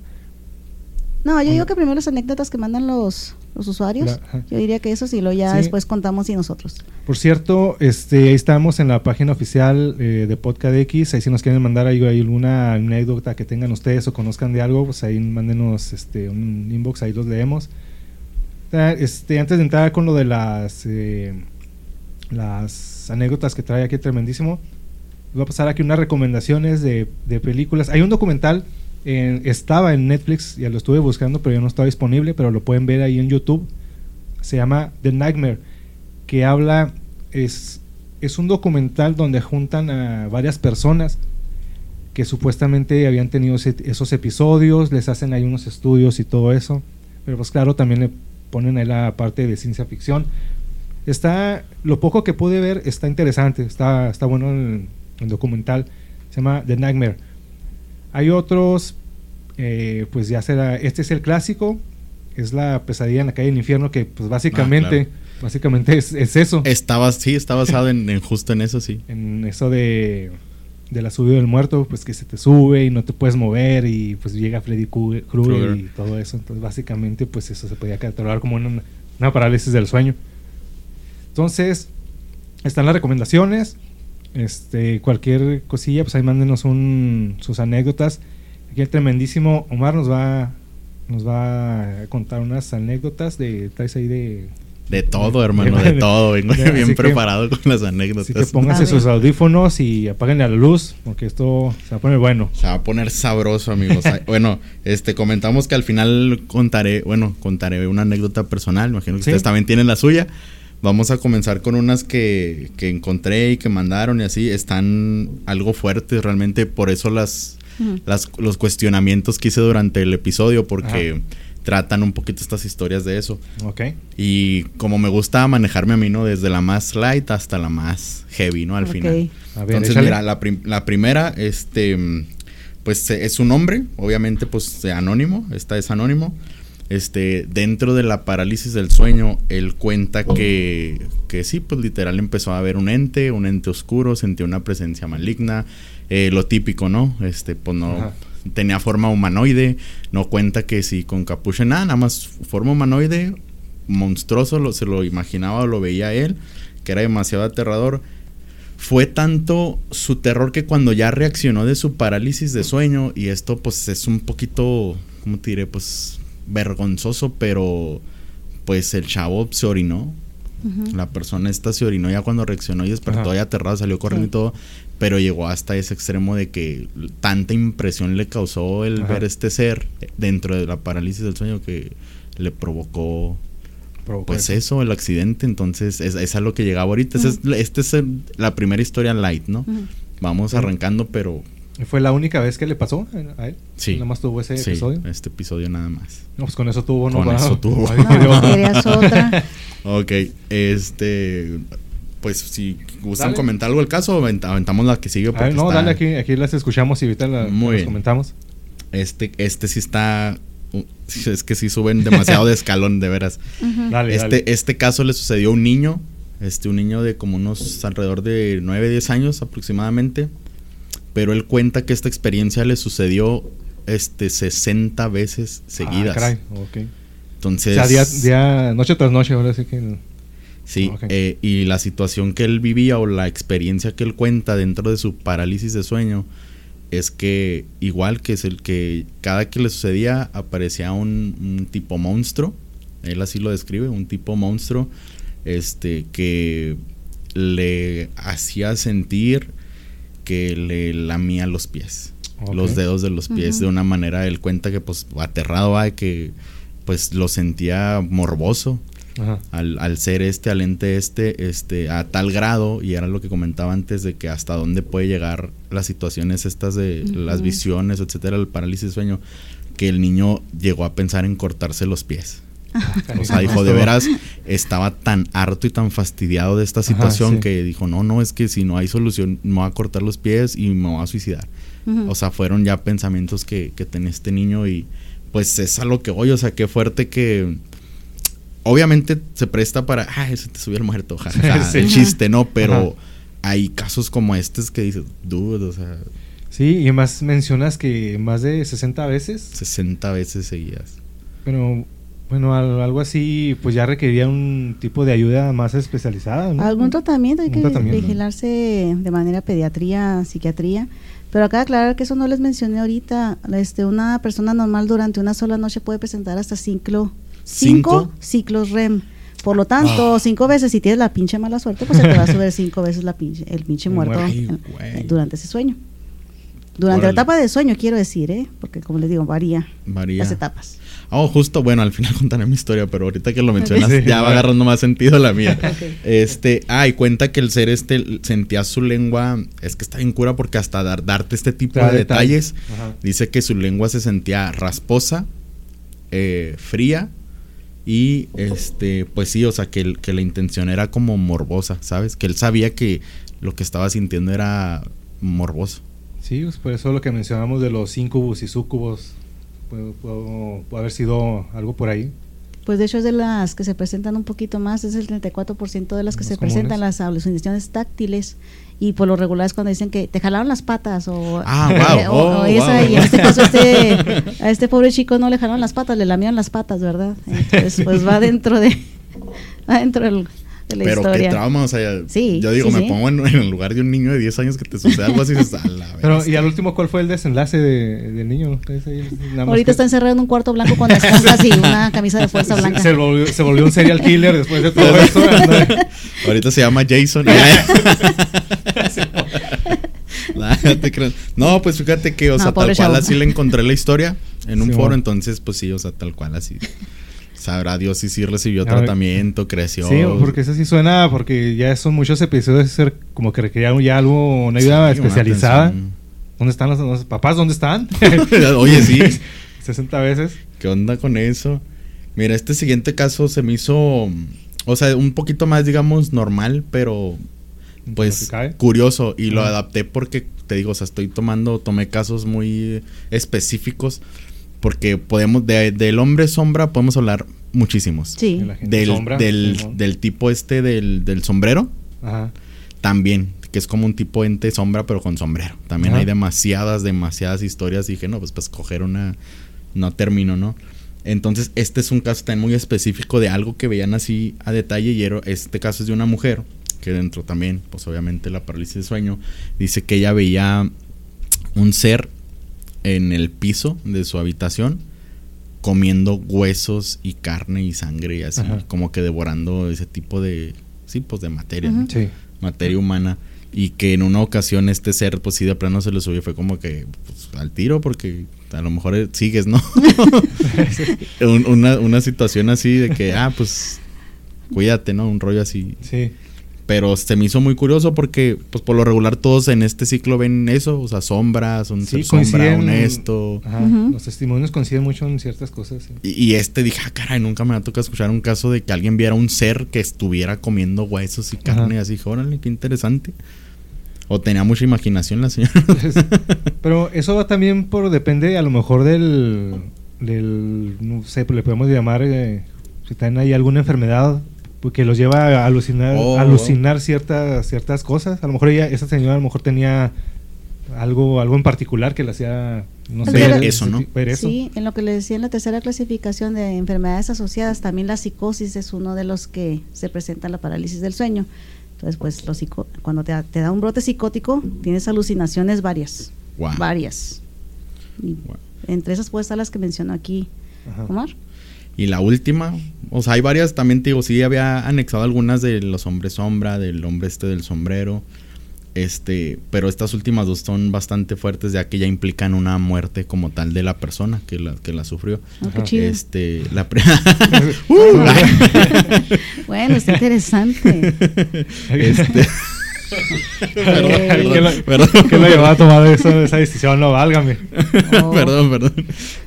No, yo digo que primero las anécdotas que mandan los, los usuarios. Yo diría que eso sí, lo ya después contamos y nosotros. Por cierto, este, ahí estamos en la página oficial eh, de Podcast X. Ahí si nos quieren mandar ahí, alguna anécdota que tengan ustedes o conozcan de algo, pues ahí mándenos este, un inbox, ahí los leemos. Este, antes de entrar con lo de las, eh, anécdotas que trae aquí tremendísimo, voy a pasar aquí unas recomendaciones de, películas. Hay un documental estaba en Netflix, ya lo estuve buscando, pero ya no está disponible, pero lo pueden ver ahí en YouTube. Se llama The Nightmare, que habla, es, es un documental donde juntan a varias personas que supuestamente habían tenido esos episodios, les hacen ahí unos estudios y todo eso, pero pues claro, también le ponen ahí la parte de ciencia ficción. Está, lo poco que pude ver está interesante, está, está bueno el, el documental, se llama The Nightmare hay otros, eh, pues ya será, este es el clásico, es la pesadilla en la calle del infierno, que pues básicamente, ah, básicamente es, eso. Estaba, sí, está basado en, justo en eso, sí. En eso de, de la subida del muerto, pues que se te sube y no te puedes mover y pues llega Freddy Krueger y todo eso. Entonces básicamente pues eso se podía catalogar como una, una parálisis del sueño. Entonces, están las recomendaciones. Este, cualquier cosilla, pues ahí mándenos un, sus anécdotas. Aquí el tremendísimo Omar nos va, nos va a contar unas anécdotas de, traes ahí de... De todo, hermano, de, todo. Vengo bien preparado con las anécdotas. Así que pónganse sus audífonos y apaguen la luz, porque esto se va a poner bueno. Se va a poner sabroso, amigos. bueno, este, comentamos que al final contaré, bueno, contaré una anécdota personal. Imagino que ustedes también tienen la suya. Vamos a comenzar con unas que, que, encontré y que mandaron y así. Están algo fuertes realmente, por eso las, las los cuestionamientos que hice durante el episodio, porque tratan un poquito estas historias de eso. Ok. Y como me gusta manejarme a mí, ¿no? Desde la más light hasta la más heavy, ¿no? Al final. Entonces, mira, la, la primera, este, pues es un hombre, obviamente, pues anónimo, esta es anónimo este, dentro de la parálisis del sueño, él cuenta que, que sí, pues literal empezó a ver un ente, un ente oscuro, sentía una presencia maligna, eh, lo típico, ¿no? Este, pues no, tenía forma humanoide, no cuenta que si con capucha, nada, nada más forma humanoide, monstruoso, lo, se lo imaginaba o lo veía él, que era demasiado aterrador. Fue tanto su terror que cuando ya reaccionó de su parálisis de sueño, y esto pues es un poquito, ¿cómo te diré? Pues vergonzoso, pero pues el chavo se orinó. La persona esta se orinó ya cuando reaccionó y despertó ya aterrado, salió corriendo y todo, pero llegó hasta ese extremo de que tanta impresión le causó el ver este ser dentro de la parálisis del sueño que le provocó pues eso, el accidente. Entonces, es, es a lo que llegaba ahorita. Esta es, la primera historia light, ¿no? Vamos arrancando, pero ¿Fue la única vez que le pasó a él? Sí. Nada más tuvo ese sí, episodio. Este episodio nada más. No, pues con eso tuvo, ¿no? Con eso tuvo. otra. ok, este. Pues si gustan comentar algo del caso, aventamos la que sigue. Ver, no, dale aquí, aquí las escuchamos y ahorita las, comentamos. Este, este sí está. Es que sí suben demasiado de escalón, de veras. dale, este, este caso le sucedió a un niño. Este, un niño de como unos alrededor de 9, 10 años aproximadamente pero él cuenta que esta experiencia le sucedió este 60 veces seguidas. Ah, caray. Entonces. O sea, día, noche tras noche, ahora sí que. Sí, eh, y la situación que él vivía o la experiencia que él cuenta dentro de su parálisis de sueño es que igual que es el que cada que le sucedía aparecía un, tipo monstruo, él así lo describe, un tipo monstruo, este, que le hacía sentir que le lamía los pies, los dedos de los pies de una manera, él cuenta que pues aterrado, va, que pues lo sentía morboso. Al, ser este, al ente este, este, a tal grado, y era lo que comentaba antes, de que hasta dónde puede llegar las situaciones estas de las visiones, etcétera, el parálisis de sueño, que el niño llegó a pensar en cortarse los pies. O sea, dijo, de veras, estaba tan harto y tan fastidiado de esta situación que dijo, no, no, es que si no hay solución, me voy a cortar los pies y me voy a suicidar. O sea, fueron ya pensamientos que, que tenía este niño y pues es a lo que voy, o sea, qué fuerte que obviamente se presta para, ah, eso te subió el muerto, el chiste, ¿no? Pero hay casos como estos que dices, dude, o sea... Sí, y más mencionas que más de 60 veces. 60 veces seguidas. Pero, bueno, algo así, pues ya requería un tipo de ayuda más especializada, ¿no? Algún tratamiento, hay que vigilarse de manera pediatría, psiquiatría. Pero acá aclarar que eso no les mencioné ahorita. Este, una persona normal durante una sola noche puede presentar hasta cinco, cinco, ciclos REM. Por lo tanto, ah. cinco veces, si tienes la pinche mala suerte, pues se te va a subir cinco veces la pinche, el pinche muerto durante ese sueño. Durante la etapa de sueño, quiero decir, ¿eh? Porque como les digo, varía, varía. las etapas. Oh, justo, bueno, al final contaré mi historia, pero ahorita que lo mencionas ya va agarrando más sentido la mía. Este, ah, y cuenta que el ser este sentía su lengua, es que está bien cura porque hasta dar, darte este tipo de detalles, dice que su lengua se sentía rasposa, eh, fría y este, pues sí, o sea, que, que la intención era como morbosa, ¿sabes? Que él sabía que lo que estaba sintiendo era morboso. Sí, pues por eso lo que mencionamos de los incubos y sucubos puede, haber sido algo por ahí. Pues de hecho es de las que se presentan un poquito más, es el 34% de las que se presentan las alucinaciones táctiles y por lo regular es cuando dicen que te jalaron las patas o, ah, oh, esa, y en este caso este, a este pobre chico no le jalaron las patas, le lamieron las patas, ¿verdad? Entonces pues va dentro de va dentro del pero qué trauma, o sea, yo digo, me pongo en, el lugar de un niño de 10 años que te sucede algo así. Dices, Pero, ¿y al último cuál fue el desenlace de, del niño? Ahorita está encerrado en un cuarto blanco con esponjas y una camisa de fuerza blanca. Se volvió, se volvió un serial killer después de todo eso. Ahorita se llama Jason. no, pues fíjate que, o sea, tal cual así le encontré la historia en un foro, entonces, pues sí, o sea, tal cual así sabrá Dios si sí recibió tratamiento, creció. Sí, porque eso sí suena, porque ya son muchos episodios de ser como que requerían ya algo, una ayuda especializada. ¿Dónde están los, papás? ¿Dónde están? Oye, sí. 60 veces. ¿Qué onda con eso? Mira, este siguiente caso se me hizo, o sea, un poquito más, digamos, normal, pero pues curioso y lo adapté porque te digo, o sea, estoy tomando, tomé casos muy específicos porque podemos, del hombre sombra podemos hablar muchísimos. Sí. Del, del, tipo este del, sombrero. Ajá. También, que es como un tipo ente sombra, pero con sombrero. También hay demasiadas, demasiadas historias. Y dije, no, pues pues coger una. No termino, ¿no? Entonces, este es un caso también muy específico de algo que veían así a detalle. Y este caso es de una mujer, que dentro también, pues obviamente la parálisis de sueño, dice que ella veía un ser en el piso de su habitación comiendo huesos y carne y sangre y así, como que devorando ese tipo de, sí, pues de materia, materia humana. Y que en una ocasión este ser, pues sí, de plano se le subió, fue como que pues, al tiro, porque a lo mejor sigues, ¿no? una, una situación así de que, ah, pues cuídate, ¿no? Un rollo así. Sí. Pero se me hizo muy curioso porque, pues por lo regular, todos en este ciclo ven eso, o sea, sombras, un ser sombra, honesto. Los testimonios coinciden mucho en ciertas cosas. Y, este dije, ah, caray, nunca me ha tocado escuchar un caso de que alguien viera un ser que estuviera comiendo huesos y carne, y así dije, órale, qué interesante. O tenía mucha imaginación la señora. Pero eso va también por, depende a lo mejor del, del no sé, le podemos llamar, eh, si tienen ahí alguna enfermedad porque los lleva a alucinar, oh, alucinar ciertas, ciertas cosas. A lo mejor ella, esa señora a lo mejor tenía algo, algo en particular que le hacía, no sé, ver eso, ¿no? ver eso. Sí, en lo que le decía en la tercera clasificación de enfermedades asociadas, también la psicosis es uno de los que se presenta en la parálisis del sueño. Entonces, pues lo psico- cuando te, da- te da un brote psicótico, tienes alucinaciones varias. Varias. Entre esas pueden estar las que mencionó aquí Ajá. Omar. Y la última, o sea, hay varias, también te digo, sí había anexado algunas de los hombres sombra, del hombre este del sombrero. Este, pero estas últimas dos son bastante fuertes ya que ya implican una muerte como tal de la persona que la, que la sufrió. Oh, qué chido. Este, la pri- Bueno, está interesante. este, perdón, ¿Qué lo, perdón, perdón. qué lo llevó a tomar eso- esa decisión? No, válgame. Oh. perdón, perdón.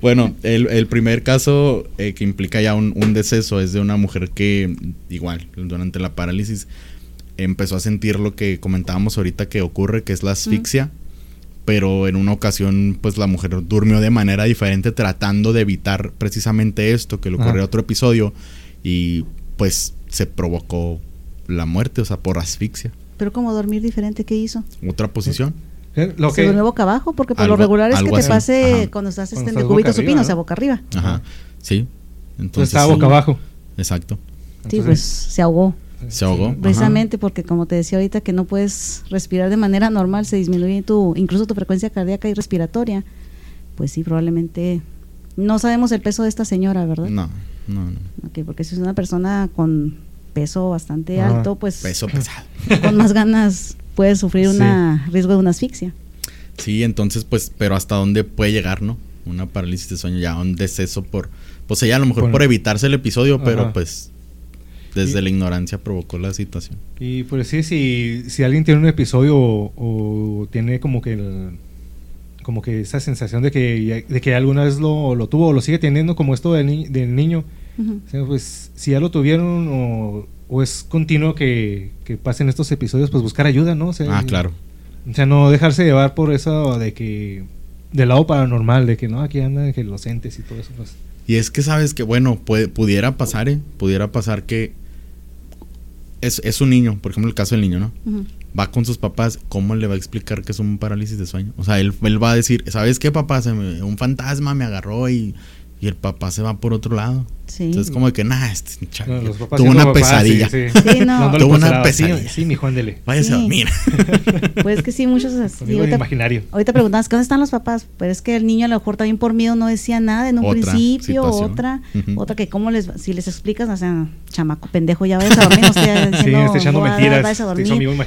Bueno, el, el primer caso eh, que implica ya un, un deceso es de una mujer que, igual, durante la parálisis, empezó a sentir lo que comentábamos ahorita que ocurre, que es la asfixia. Pero en una ocasión, pues la mujer durmió de manera diferente, tratando de evitar precisamente esto, que le ocurrió en otro episodio. Y pues se provocó la muerte, o sea, por asfixia. Pero como dormir diferente, ¿qué hizo? Otra posición. Eh, Lo ¿Se que, durmió boca abajo? Porque por Algo- lo regular es que te así. pase Ajá. cuando estás este, el cubito supino, arriba, o sea, ¿no? boca arriba. Ajá. Sí. Entonces. estaba sí. boca abajo. Exacto. Sí, pues se ahogó. Se ahogó. Ajá. Precisamente porque como te decía ahorita que no puedes respirar de manera normal, se disminuye tu incluso tu frecuencia cardíaca y respiratoria. Pues sí, probablemente no sabemos el peso de esta señora, ¿verdad? No, no, no. Ok, porque si es una persona con peso bastante Ajá. alto, pues Peso pesado. con más ganas puede sufrir Sí. un riesgo de una asfixia. Sí, entonces, pues, pero hasta dónde puede llegar, ¿no? Una parálisis de sueño, ya un deceso por. Pues ella a lo mejor Por- por evitarse el episodio, pero pues. Desde Y- la ignorancia provocó la situación. Y pues sí, si, si alguien tiene un episodio o, o tiene como que el- como que esa sensación de que, de que alguna vez lo, lo tuvo o lo sigue teniendo como esto del, ni- del niño, O sea, pues si ya lo tuvieron o, o es continuo que, que pasen estos episodios, pues buscar ayuda, ¿no? O sea, Ah, claro. O sea, no dejarse llevar por eso de que del lado paranormal, de que no, aquí andan que los entes y todo eso, pues. Y es que sabes que, bueno, puede, pudiera pasar, ¿eh? Pudiera pasar que. Es, es un niño, por ejemplo, el caso del niño, ¿no? Va con sus papás, ¿cómo le va a explicar que es un parálisis de sueño? O sea, él, él va a decir, ¿sabes qué, papá? Se me- un fantasma me agarró y, y el papá se va por otro lado. Sí. Entonces, como de que, nah, este chavo No, tuvo siendo una pesadilla. Sí, sí. Sí, no. Dándole Tuvo una pesadilla. Sí, sí, mi Juan Dele. Váyase a Sí. dormir. Pues que sí, muchos así. Ahorita- imaginario. Ahorita preguntabas, ¿dónde están los papás? Pero es que el niño a lo mejor también por miedo no decía nada en un Otra principio, situación. otra, Ujú. otra que cómo les, si les explicas, o sea, chamaco pendejo, ya vayas a dormir, no esté diciendo, Sí, está echando mentiras, vayas a dormir,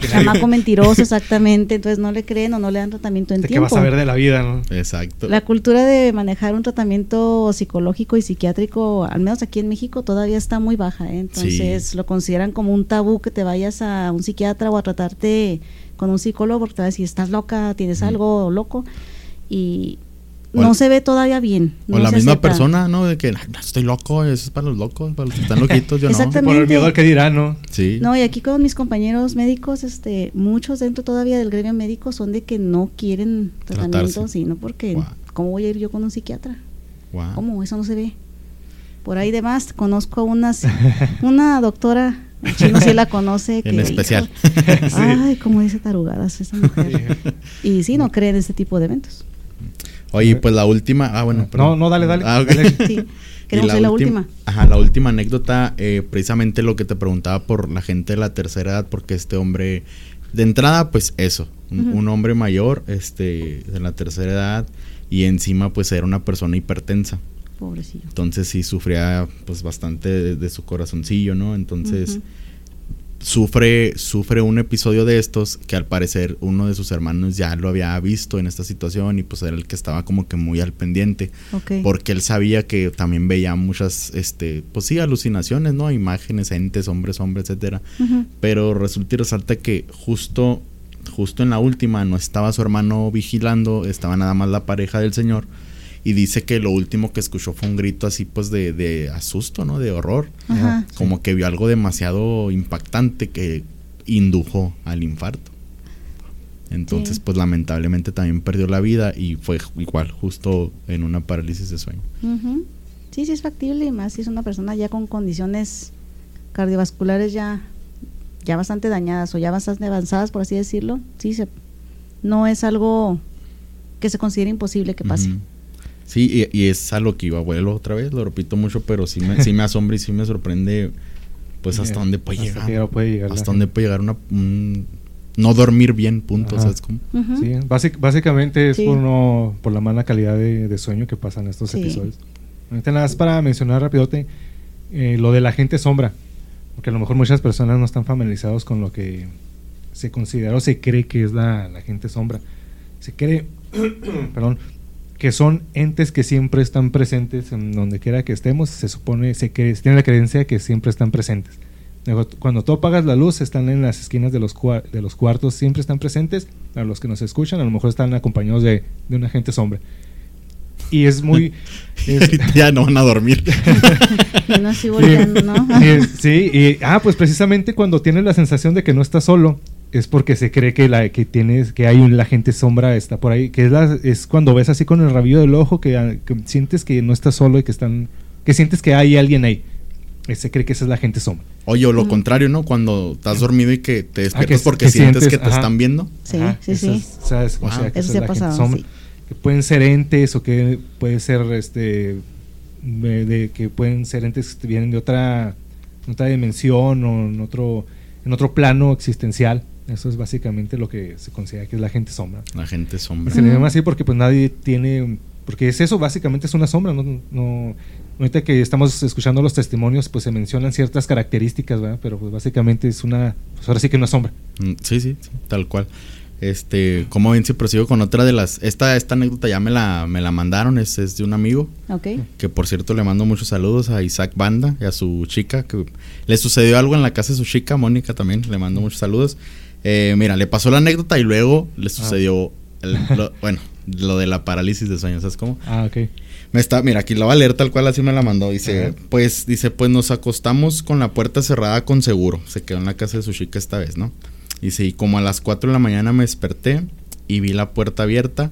chamaco mentiroso, exactamente, entonces no le creen o no le dan tratamiento en ¿De qué tiempo. vas a ver de la vida, no? Exacto. La cultura de manejar un tratamiento psicológico y psiquiátrico, al menos aquí en México, todavía está muy baja. ¿eh? Entonces lo consideran como un tabú que te vayas a un psiquiatra o a tratarte con un psicólogo porque te va a decir, estás loca, tienes algo loco. Y O no el- se ve todavía bien. o no la misma acepta. persona, ¿no? De que "Ay, no, estoy loco, eso es para los locos, para los que están loquitos, yo no. Exactamente. Por el miedo al que dirán, ¿no? Sí. No, y aquí con mis compañeros médicos, este, muchos dentro todavía del gremio médico son de que no quieren tratamiento, Tratarse. sino porque, Guau. ¿cómo voy a ir yo con un psiquiatra? Guau. ¿Cómo? Eso no se ve. Por ahí demás, conozco a una, una doctora, el chino sí la conoce. En que, especial. hijo, Ay, como dice tarugadas esa mujer. y sí, no cree en este tipo de eventos. Oye, pues la última. Ah, bueno. No, perdón. no, dale, dale. Ah, ok. Dale. Sí, queremos la última. Ajá, la última anécdota, eh, precisamente lo que te preguntaba por la gente de la tercera edad, porque este hombre, de entrada, pues eso, un, un hombre mayor, este, de la tercera edad, y encima, pues era una persona hipertensa. Pobrecillo. Entonces sí sufría, pues bastante de, de su corazoncillo, ¿no? Entonces sufre, sufre un episodio de estos que al parecer uno de sus hermanos ya lo había visto en esta situación y pues era el que estaba como que muy al pendiente porque él sabía que también veía muchas, este, pues sí, alucinaciones, ¿no? Imágenes, entes, hombres, hombres, etcétera. Pero resulta y resalta que justo, justo en la última no estaba su hermano vigilando, estaba nada más la pareja del señor. Y dice que lo último que escuchó fue un grito así, pues, de, de asusto, ¿no? De horror. Ajá. Como que vio algo demasiado impactante que indujo al infarto. Entonces, Sí. pues lamentablemente también perdió la vida y fue igual, justo en una parálisis de sueño. Sí, sí es factible y más si es una persona ya con condiciones cardiovasculares ya, ya bastante dañadas o ya bastante avanzadas, por así decirlo. Sí, se, no es algo que se considere imposible que pase. Sí, y, es a lo que iba abuelo otra vez, lo repito mucho, pero sí me, sí me asombra y sí me sorprende, pues hasta dónde puede llegar. hasta dónde puede llegar una, no dormir bien, punto. ¿sabes cómo? Sí, básicamente es por, no, por la mala calidad de, sueño que pasan estos episodios. Nada más para mencionar rapidote eh, lo de la gente sombra, porque a lo mejor muchas personas no están familiarizados con lo que se considera o se cree que es la, la gente sombra. Se cree, perdón, que son entes que siempre están presentes en donde quiera que estemos, se supone, se que tiene la creencia que siempre están presentes. Cuando tú apagas la luz, están en las esquinas de los, de los cuartos, siempre están presentes. A los que nos escuchan, a lo mejor están acompañados de, de un agente sombra. Y es muy. ya no van a dormir. no, así volviendo, ¿no? sí, y. Ah, pues precisamente cuando tienes la sensación de que no estás solo, es porque se cree que la que tienes que hay un la gente sombra está por ahí que es la, es cuando ves así con el rabillo del ojo que, sientes que no estás solo y que están que sientes que hay alguien ahí. Se cree que esa es la gente sombra. Oye o lo contrario no cuando estás dormido y que te ah, despiertas porque sientes, que te están viendo. Sí sí sí. o sea, es, la gente sombra. que pueden ser entes o que puede ser este de, que pueden ser entes que vienen de otra otra dimensión o en otro en otro plano existencial eso es básicamente lo que se considera que es la gente sombra. La gente sombra. Se le llama así porque pues nadie tiene, porque es eso, básicamente es una sombra, no, no ahorita que estamos escuchando los testimonios, pues se mencionan ciertas características, ¿verdad? Pero pues básicamente es una, pues ahora sí que una sombra. Mm, sí, sí, tal cual. Este, como ven si prosigo con otra de las, esta, esta anécdota ya me la, me la mandaron, es, es de un amigo. Que por cierto le mando muchos saludos a Isaac Banda y a su chica, que le sucedió algo en la casa de su chica, Mónica también, le mando muchos saludos. Eh, mira, le pasó la anécdota y luego le ah. sucedió, lo, bueno, lo de la parálisis de sueños, ¿sabes cómo? Ah, ok. Me está, mira, aquí la va a leer tal cual así me la mandó. Dice, pues, dice, pues nos acostamos con la puerta cerrada con seguro. Se quedó en la casa de su chica esta vez, ¿no? Dice, y como a las 4 de la mañana me desperté y vi la puerta abierta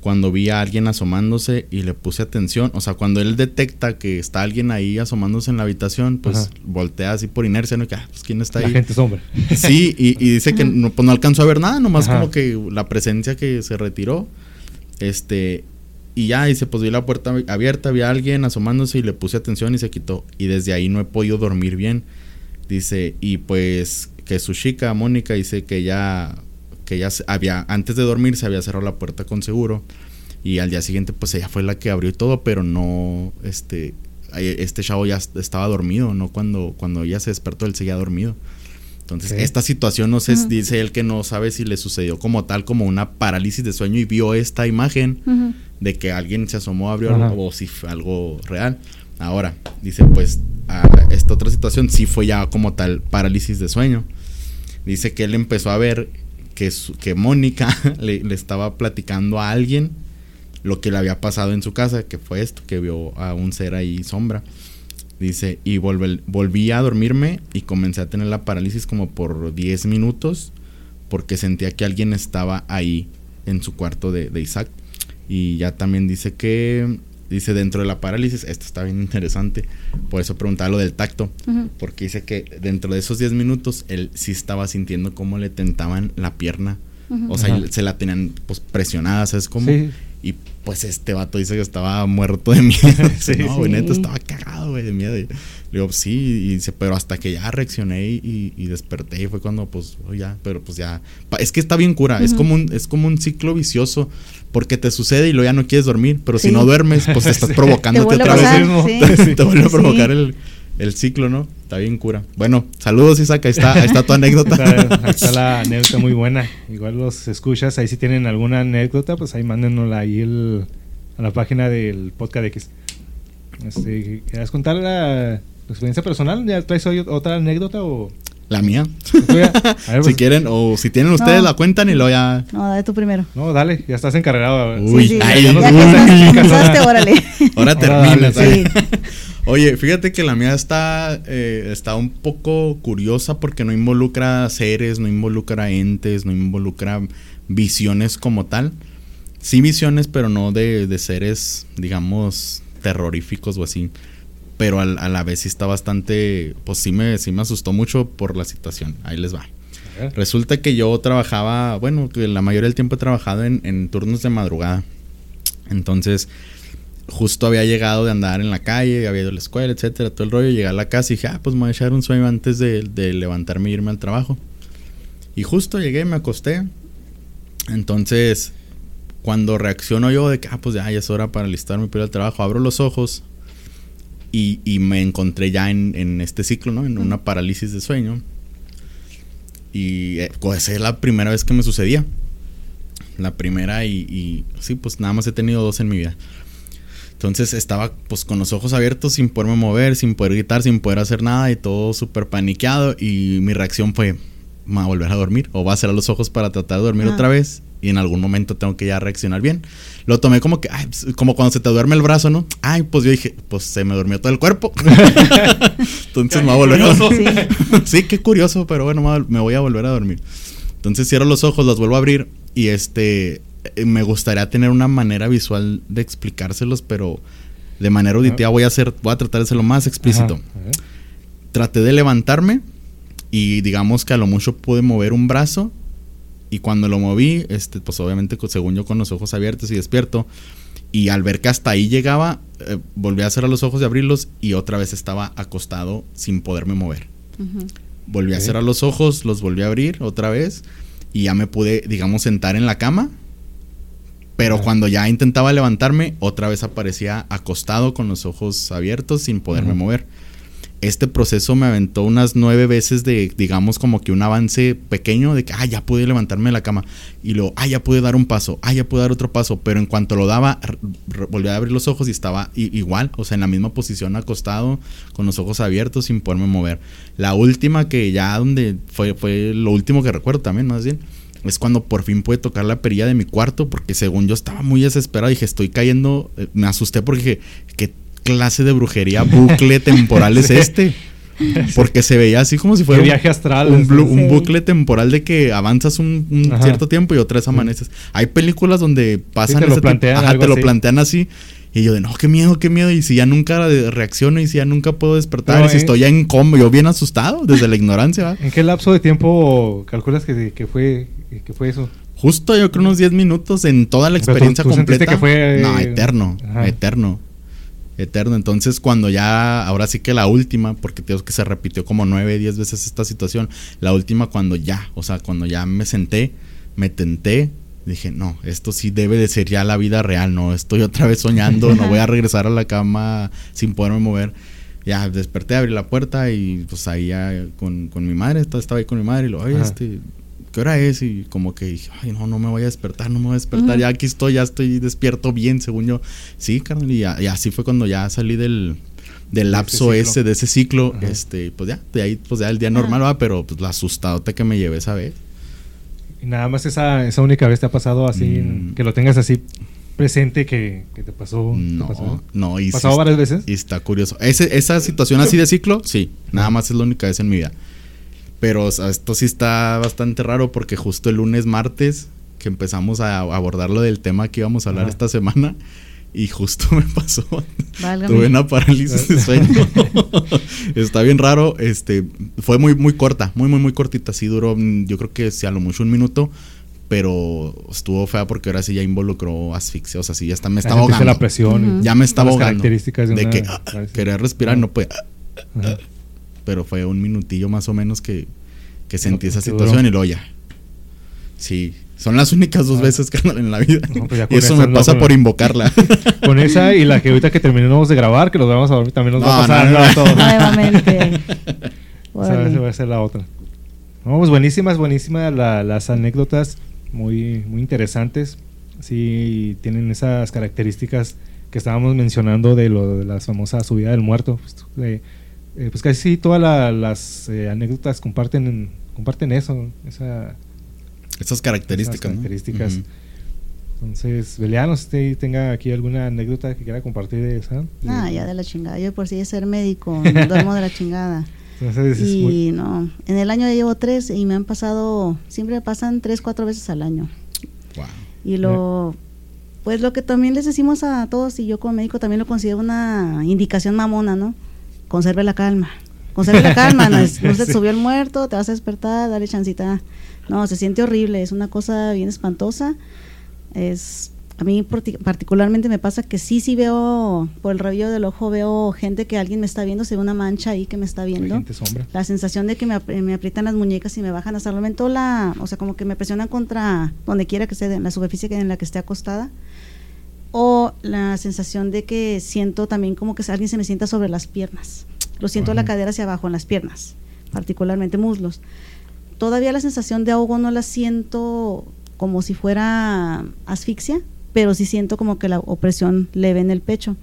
cuando vi a alguien asomándose y le puse atención, o sea, cuando él detecta que está alguien ahí asomándose en la habitación, pues voltea así por inercia, ¿no? Que, ah, pues quién está ahí. La gente sombra. Sí, y, dice que no, pues, no alcanzó a ver nada, nomás como que la presencia que se retiró. Este, y ya, dice, pues vi la puerta abierta, vi a alguien asomándose y le puse atención y se quitó. Y desde ahí no he podido dormir bien. Dice, y pues que su chica, Mónica, dice que ya que ella había, antes de dormir se había cerrado la puerta con seguro y al día siguiente pues ella fue la que abrió todo, pero no, este, este chavo ya estaba dormido, ¿no? Cuando, cuando ella se despertó él seguía dormido. Entonces, esta situación, no sé, dice él que no sabe si le sucedió como tal, como una parálisis de sueño y vio esta imagen de que alguien se asomó, abrió o si fue algo real. Ahora, dice, pues, esta otra situación sí fue ya como tal parálisis de sueño. Dice que él empezó a ver que, Mónica le, estaba platicando a alguien lo que le había pasado en su casa, que fue esto, que vio a un ser ahí sombra. Dice, y volví a dormirme y comencé a tener la parálisis como por 10 minutos porque sentía que alguien estaba ahí en su cuarto de, de Isaac. Y ya también dice que Dice, dentro de la parálisis, esto está bien interesante, por eso preguntaba lo del tacto, porque dice que dentro de esos 10 minutos él sí estaba sintiendo cómo le tentaban la pierna, o sea, se la tenían pues presionada, ¿sabes cómo? Y pues este vato dice que estaba muerto de miedo. sí, no, güey, neta, estaba cagado, güey, de miedo. Le digo, sí, y dice, pero hasta que ya reaccioné y, y desperté, y fue cuando, pues, oh, ya, pero pues ya. Es que está bien cura, es, como un, es como un ciclo vicioso porque te sucede y luego ya no quieres dormir, pero si no duermes, pues estás provocándote otra vez. te vuelve a provocar el, ciclo, ¿no? Está bien cura. Bueno, saludos Isaac, ahí está, ahí está tu anécdota. Ahí está la anécdota muy buena. Igual los escuchas, ahí si tienen alguna anécdota, pues ahí mándenosla ahí el, a la página del podcast X. Este, ¿Quieres contar la, experiencia personal? ¿Ya traes otra anécdota o...? La mía. si pues. quieren, o si tienen ustedes, la cuentan y luego ya. No, dale tú primero. No, dale, ya estás encarregado. Uy, sí, ay, ya, ya órale. Ahora termina. Sí. Oye, fíjate que la mía está, eh, está un poco curiosa porque no involucra seres, no involucra entes, no involucra visiones como tal. Sí visiones, pero no de, de seres, digamos, terroríficos o así pero a, la vez sí está bastante, pues sí me, sí me asustó mucho por la situación. Ahí les va. Resulta que yo trabajaba, bueno, que la mayoría del tiempo he trabajado en, en turnos de madrugada. Entonces, justo había llegado de andar en la calle, había ido a la escuela, etcétera, todo el rollo. Llegué a la casa y dije, ah, pues me voy a echar un sueño antes de, de levantarme e irme al trabajo. Y justo llegué, me acosté. Entonces, cuando reacciono yo de que, ah, pues ya, es hora para alistarme para ir al trabajo, abro los ojos y, y me encontré ya en, en, este ciclo, ¿no? En una parálisis de sueño. Y eh, pues es la primera vez que me sucedía. La primera y, y sí, pues nada más he tenido dos en mi vida. Entonces estaba pues con los ojos abiertos sin poderme mover, sin poder gritar, sin poder hacer nada y todo súper paniqueado y mi reacción fue, me voy a volver a dormir o va a cerrar los ojos para tratar de dormir otra vez y en algún momento tengo que ya reaccionar bien. Lo tomé como que, ay, pues, como cuando se te duerme el brazo, ¿no? Ay, pues yo dije, pues se me durmió todo el cuerpo. Entonces me voy a volver a dormir. Sí. qué curioso, pero bueno, me voy a volver a dormir. Entonces cierro los ojos, los vuelvo a abrir y este, eh, me gustaría tener una manera visual de explicárselos, pero de manera auditiva voy a hacer, voy a tratar de hacerlo más explícito. Traté de levantarme y digamos que a lo mucho pude mover un brazo y cuando lo moví, este, pues obviamente según yo con los ojos abiertos y despierto, y al ver que hasta ahí llegaba, eh, volví a cerrar los ojos y abrirlos y otra vez estaba acostado sin poderme mover. Volví a cerrar los ojos, los volví a abrir otra vez y ya me pude, digamos, sentar en la cama. Pero cuando ya intentaba levantarme, otra vez aparecía acostado con los ojos abiertos sin poderme mover este proceso me aventó unas nueve veces de, digamos, como que un avance pequeño de que, ah, ya pude levantarme de la cama. Y luego, ah, ya pude dar un paso, ah, ya pude dar otro paso. Pero en cuanto lo daba, volví a abrir los ojos y estaba igual, o sea, en la misma posición acostado, con los ojos abiertos, sin poderme mover. La última que ya donde fue, fue lo último que recuerdo también, más bien. Es cuando por fin pude tocar la perilla de mi cuarto, porque según yo estaba muy desesperado, dije, estoy cayendo, eh, me asusté porque dije, ¿qué clase de brujería bucle temporal es este? Porque se veía así como si fuera un viaje astral. Un, bucle temporal de que avanzas un, cierto tiempo y otra vez amaneces. Hay películas donde pasan te lo plantean, te lo plantean así. Y yo de no, qué miedo, qué miedo. Y si ya nunca reacciono y si ya nunca puedo despertar, y si estoy ya en coma, yo bien asustado desde la ignorancia. ¿En qué lapso de tiempo calculas que, que fue, que fue eso? Justo yo creo unos 10 minutos en toda la experiencia completa. Que fue, no, eterno, eterno eterno. Entonces, cuando ya, ahora sí que la última, porque tengo que se repitió como nueve, diez veces esta situación, la última cuando ya, o sea, cuando ya me senté, me tenté, dije, no, esto sí debe de ser ya la vida real, no, estoy otra vez soñando, no voy a regresar a la cama sin poderme mover. Ya desperté, abrí la puerta y pues ahí ya con, con mi madre, estaba ahí con mi madre y lo, oye, este, ¿qué hora es? Y como que dije, ay, no, no me voy a despertar, no me voy a despertar, ya aquí estoy, ya estoy despierto bien, según yo. Sí, carnal, y, así fue cuando ya salí del, del lapso ese, de ese ciclo, este, pues ya, de ahí, pues ya el día normal va, pero pues la asustadote que me llevé esa vez. Y nada más esa, esa única vez te ha pasado así, mm. que lo tengas así presente que, te pasó. No, no, y ¿Pasado varias veces? Y está curioso. Ese, esa situación así de ciclo, sí, nada más es la única vez en mi vida. Pero esto sí está bastante raro porque justo el lunes, martes, que empezamos a abordar lo del tema que íbamos a hablar esta semana, y justo me pasó. Tuve una parálisis de sueño. está bien raro. Este, fue muy, muy corta, muy, muy, muy cortita. Sí duró, mm, yo creo que sí, a lo mucho un minuto pero estuvo fea porque ahora sí ya involucró asfixia, o sea, sí ya está, me estaba ahogando. la presión. Ya me estaba ahogando. Características de, que ah, quería respirar y no puede pero fue un minutillo más o menos que, que sentí esa situación y luego ya. Sí, son las únicas dos ah. veces que en la vida. Pues y eso me pasa por invocarla. Con esa y la que ahorita que terminemos de grabar, que los vamos a dormir, también nos va a pasar no, todos. Nuevamente. Esa va a ser la otra. No, pues buenísimas, buenísimas las anécdotas, muy, muy interesantes. Sí, tienen esas características que estábamos mencionando de lo de la famosa subida del muerto. Pues, eh, pues casi todas las eh, anécdotas comparten comparten eso, esa, esas características. características. Entonces, Beliano, usted tenga aquí alguna anécdota que quiera compartir de esa. Ah, ya de la chingada. Yo por si es ser médico, duermo de la chingada. y no, en el año llevo tres y me han pasado, siempre me pasan tres, cuatro veces al año. Wow. Y lo, pues lo que también les decimos a todos y yo como médico también lo considero una indicación mamona, ¿no? conserve la calma. conserve la calma, no, es, no se subió el muerto, te vas a despertar, dale chancita. No, se siente horrible, es una cosa bien espantosa. Es a mí particularmente me pasa que sí, sí veo, por el rabillo del ojo, veo gente que alguien me está viendo, se ve una mancha ahí que me está viendo. La sensación de que me, me, aprietan las muñecas y me bajan hasta el momento, la, o sea, como que me presionan contra donde quiera que esté, en la superficie en la que esté acostada. O la sensación de que siento también como que alguien se me sienta sobre las piernas. Lo siento la cadera hacia abajo, en las piernas, particularmente muslos. Todavía la sensación de ahogo no la siento como si fuera asfixia, pero sí siento como que la opresión leve en el pecho.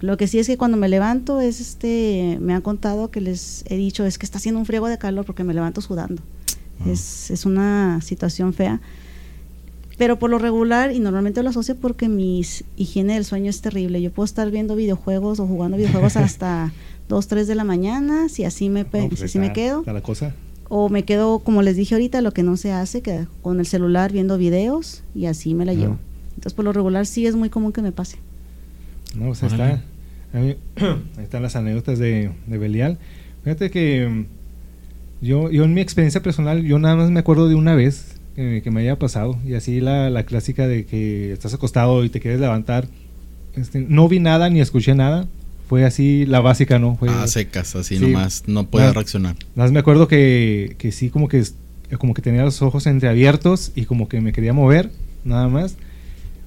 Lo que sí es que cuando me levanto es este, me han contado que les he dicho es que está haciendo un friego de calor porque me levanto sudando. Ah. Es, es, una situación fea. Pero por lo regular, y normalmente lo asocio porque mi higiene del sueño es terrible. Yo puedo estar viendo videojuegos o jugando videojuegos hasta 2, 3 de la mañana, si así me, pues si me quedo. La cosa. O me quedo, como les dije ahorita, lo que no se hace, que con el celular viendo videos y así me la llevo. Entonces, por lo regular, sí es muy común que me pase. No, pues ahí, está, ahí están las anécdotas de, de Belial. Fíjate que mm, yo, yo en mi experiencia personal, yo nada más me acuerdo de una vez que, me haya pasado. Y así la, la, clásica de que estás acostado y te quieres levantar. Este, no vi nada ni escuché nada. Fue así la básica, ¿no? Fue, ah, secas, así nomás. No podía reaccionar. Nada más me acuerdo que, que sí, como que, como que tenía los ojos entreabiertos y como que me quería mover, nada más.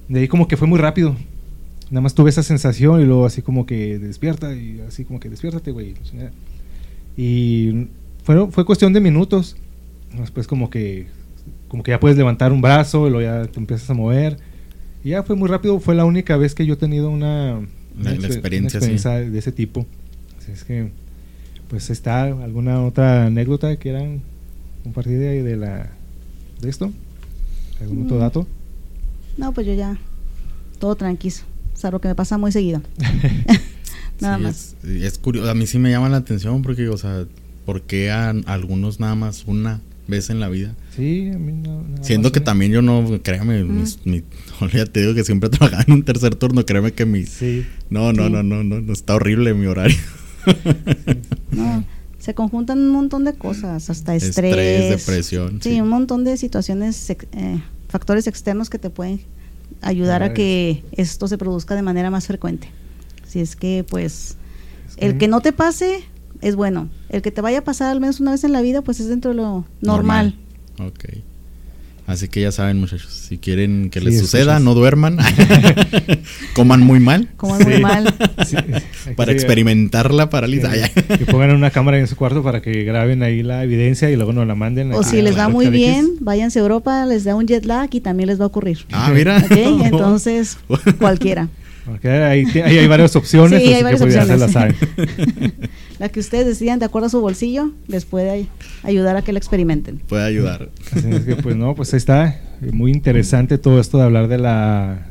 De ahí como que fue muy rápido. Nada más tuve esa sensación y luego así como que despierta y así como que despiértate, güey. Y fue, fue cuestión de minutos. Después como que como que ya puedes levantar un brazo y luego ya te empiezas a mover. Y ya fue muy rápido. Fue la única vez que yo he tenido una, experiencia, de ese tipo. Así es que, pues está alguna otra anécdota que quieran compartir de, de, la, de esto. ¿Algún otro mm. dato? No, pues yo ya, todo tranquilo. lo que me pasa muy seguido. nada más. Es, curioso, a mí sí me llama la atención porque, o sea, ¿por qué a algunos nada más una vez en la vida? Sí, a mí no. Siendo que también yo no, créame, mi, ya te digo que siempre trabajaba en un tercer turno, créeme que mi. Sí. No, no, no, no, no, no, está horrible mi horario. no, se conjuntan un montón de cosas, hasta estrés. Estrés, depresión. Sí, un montón de situaciones eh, factores externos que te pueden ayudar a que esto se produzca de manera más frecuente. Si es que, pues, el que no te pase es bueno. El que te vaya a pasar al menos una vez en la vida, pues es dentro de lo normal. normal. Ok. Así que ya saben, muchachos, si quieren que les suceda, no duerman, coman muy mal. Coman muy mal. para experimentar la parálisis. Que, pongan una cámara en su cuarto para que graben ahí la evidencia y luego nos la manden. O si les va muy bien, váyanse a Europa, les da un jet lag y también les va a ocurrir. Ah, mira. Entonces, cualquiera. ahí, hay varias opciones. Sí, hay varias pues opciones. La que ustedes decidan de acuerdo a su bolsillo les puede ayudar a que la experimenten. Puede ayudar. pues no, pues ahí está. Muy interesante todo esto de hablar de la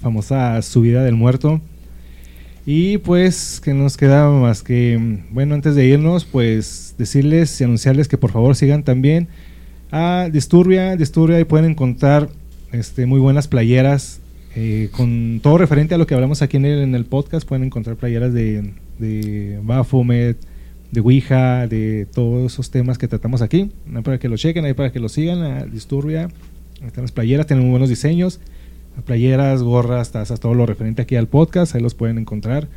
famosa subida del muerto. Y pues, que nos queda más que, bueno, antes de irnos, pues decirles y anunciarles que por favor sigan también a Disturbia. Disturbia y pueden encontrar este, muy buenas playeras eh, con todo referente a lo que hablamos aquí en el, en el podcast. Pueden encontrar playeras de, de Baphomet, de Ouija, de todos esos temas que tratamos aquí. Hay para que lo chequen, hay para que lo sigan. A Disturbia, están las playeras, tienen muy buenos diseños. Playeras, gorras, tazas, todo lo referente aquí al podcast, ahí los pueden encontrar.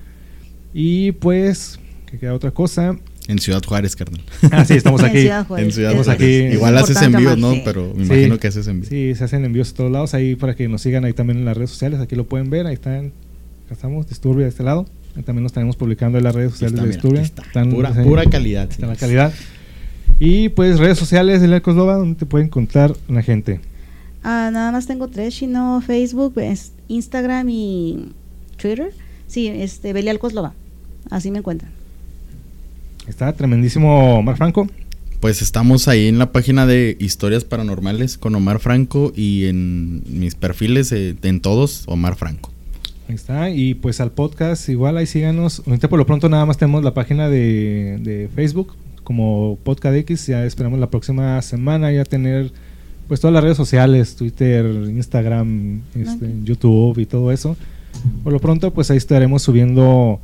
Y pues, que queda otra cosa. En Ciudad Juárez, carnal. Ah, sí, estamos aquí. en Ciudad Juárez. aquí. Igual haces envíos, ¿no? Pero me imagino que haces envíos. Sí, se hacen envíos a todos lados. Ahí para que nos sigan ahí también en las redes sociales. Aquí lo pueden ver. Ahí están. Acá estamos, Disturbia de este lado. También nos estaremos publicando en las redes sociales de Disturbia. Están, pura, pura calidad. Está la calidad. Y pues redes sociales de la Coslova, donde te puede encontrar la gente. Ah, nada más tengo tres, sino Facebook, Instagram y Twitter. Sí, este, Belial Coslova. Así me encuentran. Está tremendísimo Omar Franco. Pues estamos ahí en la página de Historias Paranormales con Omar Franco y en mis perfiles, eh, en todos, Omar Franco. Ahí está, y pues al podcast igual ahí síganos. Ahorita por lo pronto nada más tenemos la página de, Facebook como Podcast X. Ya esperamos la próxima semana ya tener pues todas las redes sociales, Twitter, Instagram, este, YouTube y todo eso. Por lo pronto pues ahí estaremos subiendo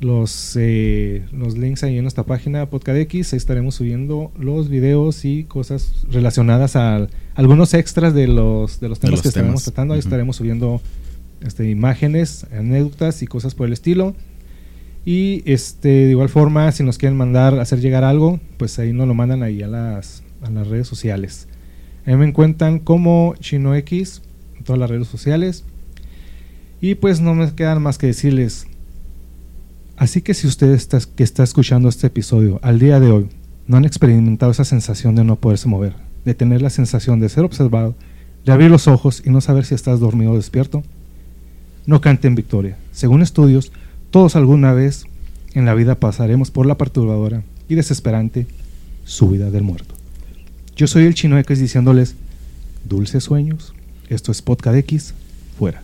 los, eh, los links ahí en nuestra página Podcadex. Ahí estaremos subiendo los videos y cosas relacionadas a algunos extras de los, de los temas que estaremos tratando. Ahí estaremos subiendo este, imágenes, anécdotas y cosas por el estilo. Y este, de igual forma, si nos quieren mandar, hacer llegar algo, pues ahí nos lo mandan ahí a las, a las redes sociales. Ahí me encuentran como ChinoX en todas las redes sociales. Y pues no me quedan más que decirles, Así que si usted que está escuchando este episodio al día de hoy no han experimentado esa sensación de no poderse mover, de tener la sensación de ser observado, de abrir los ojos y no saber si estás dormido o despierto, no canten victoria. Según estudios, todos alguna vez en la vida pasaremos por la perturbadora y desesperante subida del muerto. Yo soy el Chino X diciéndoles dulces sueños. Esto es Podcast X, fuera.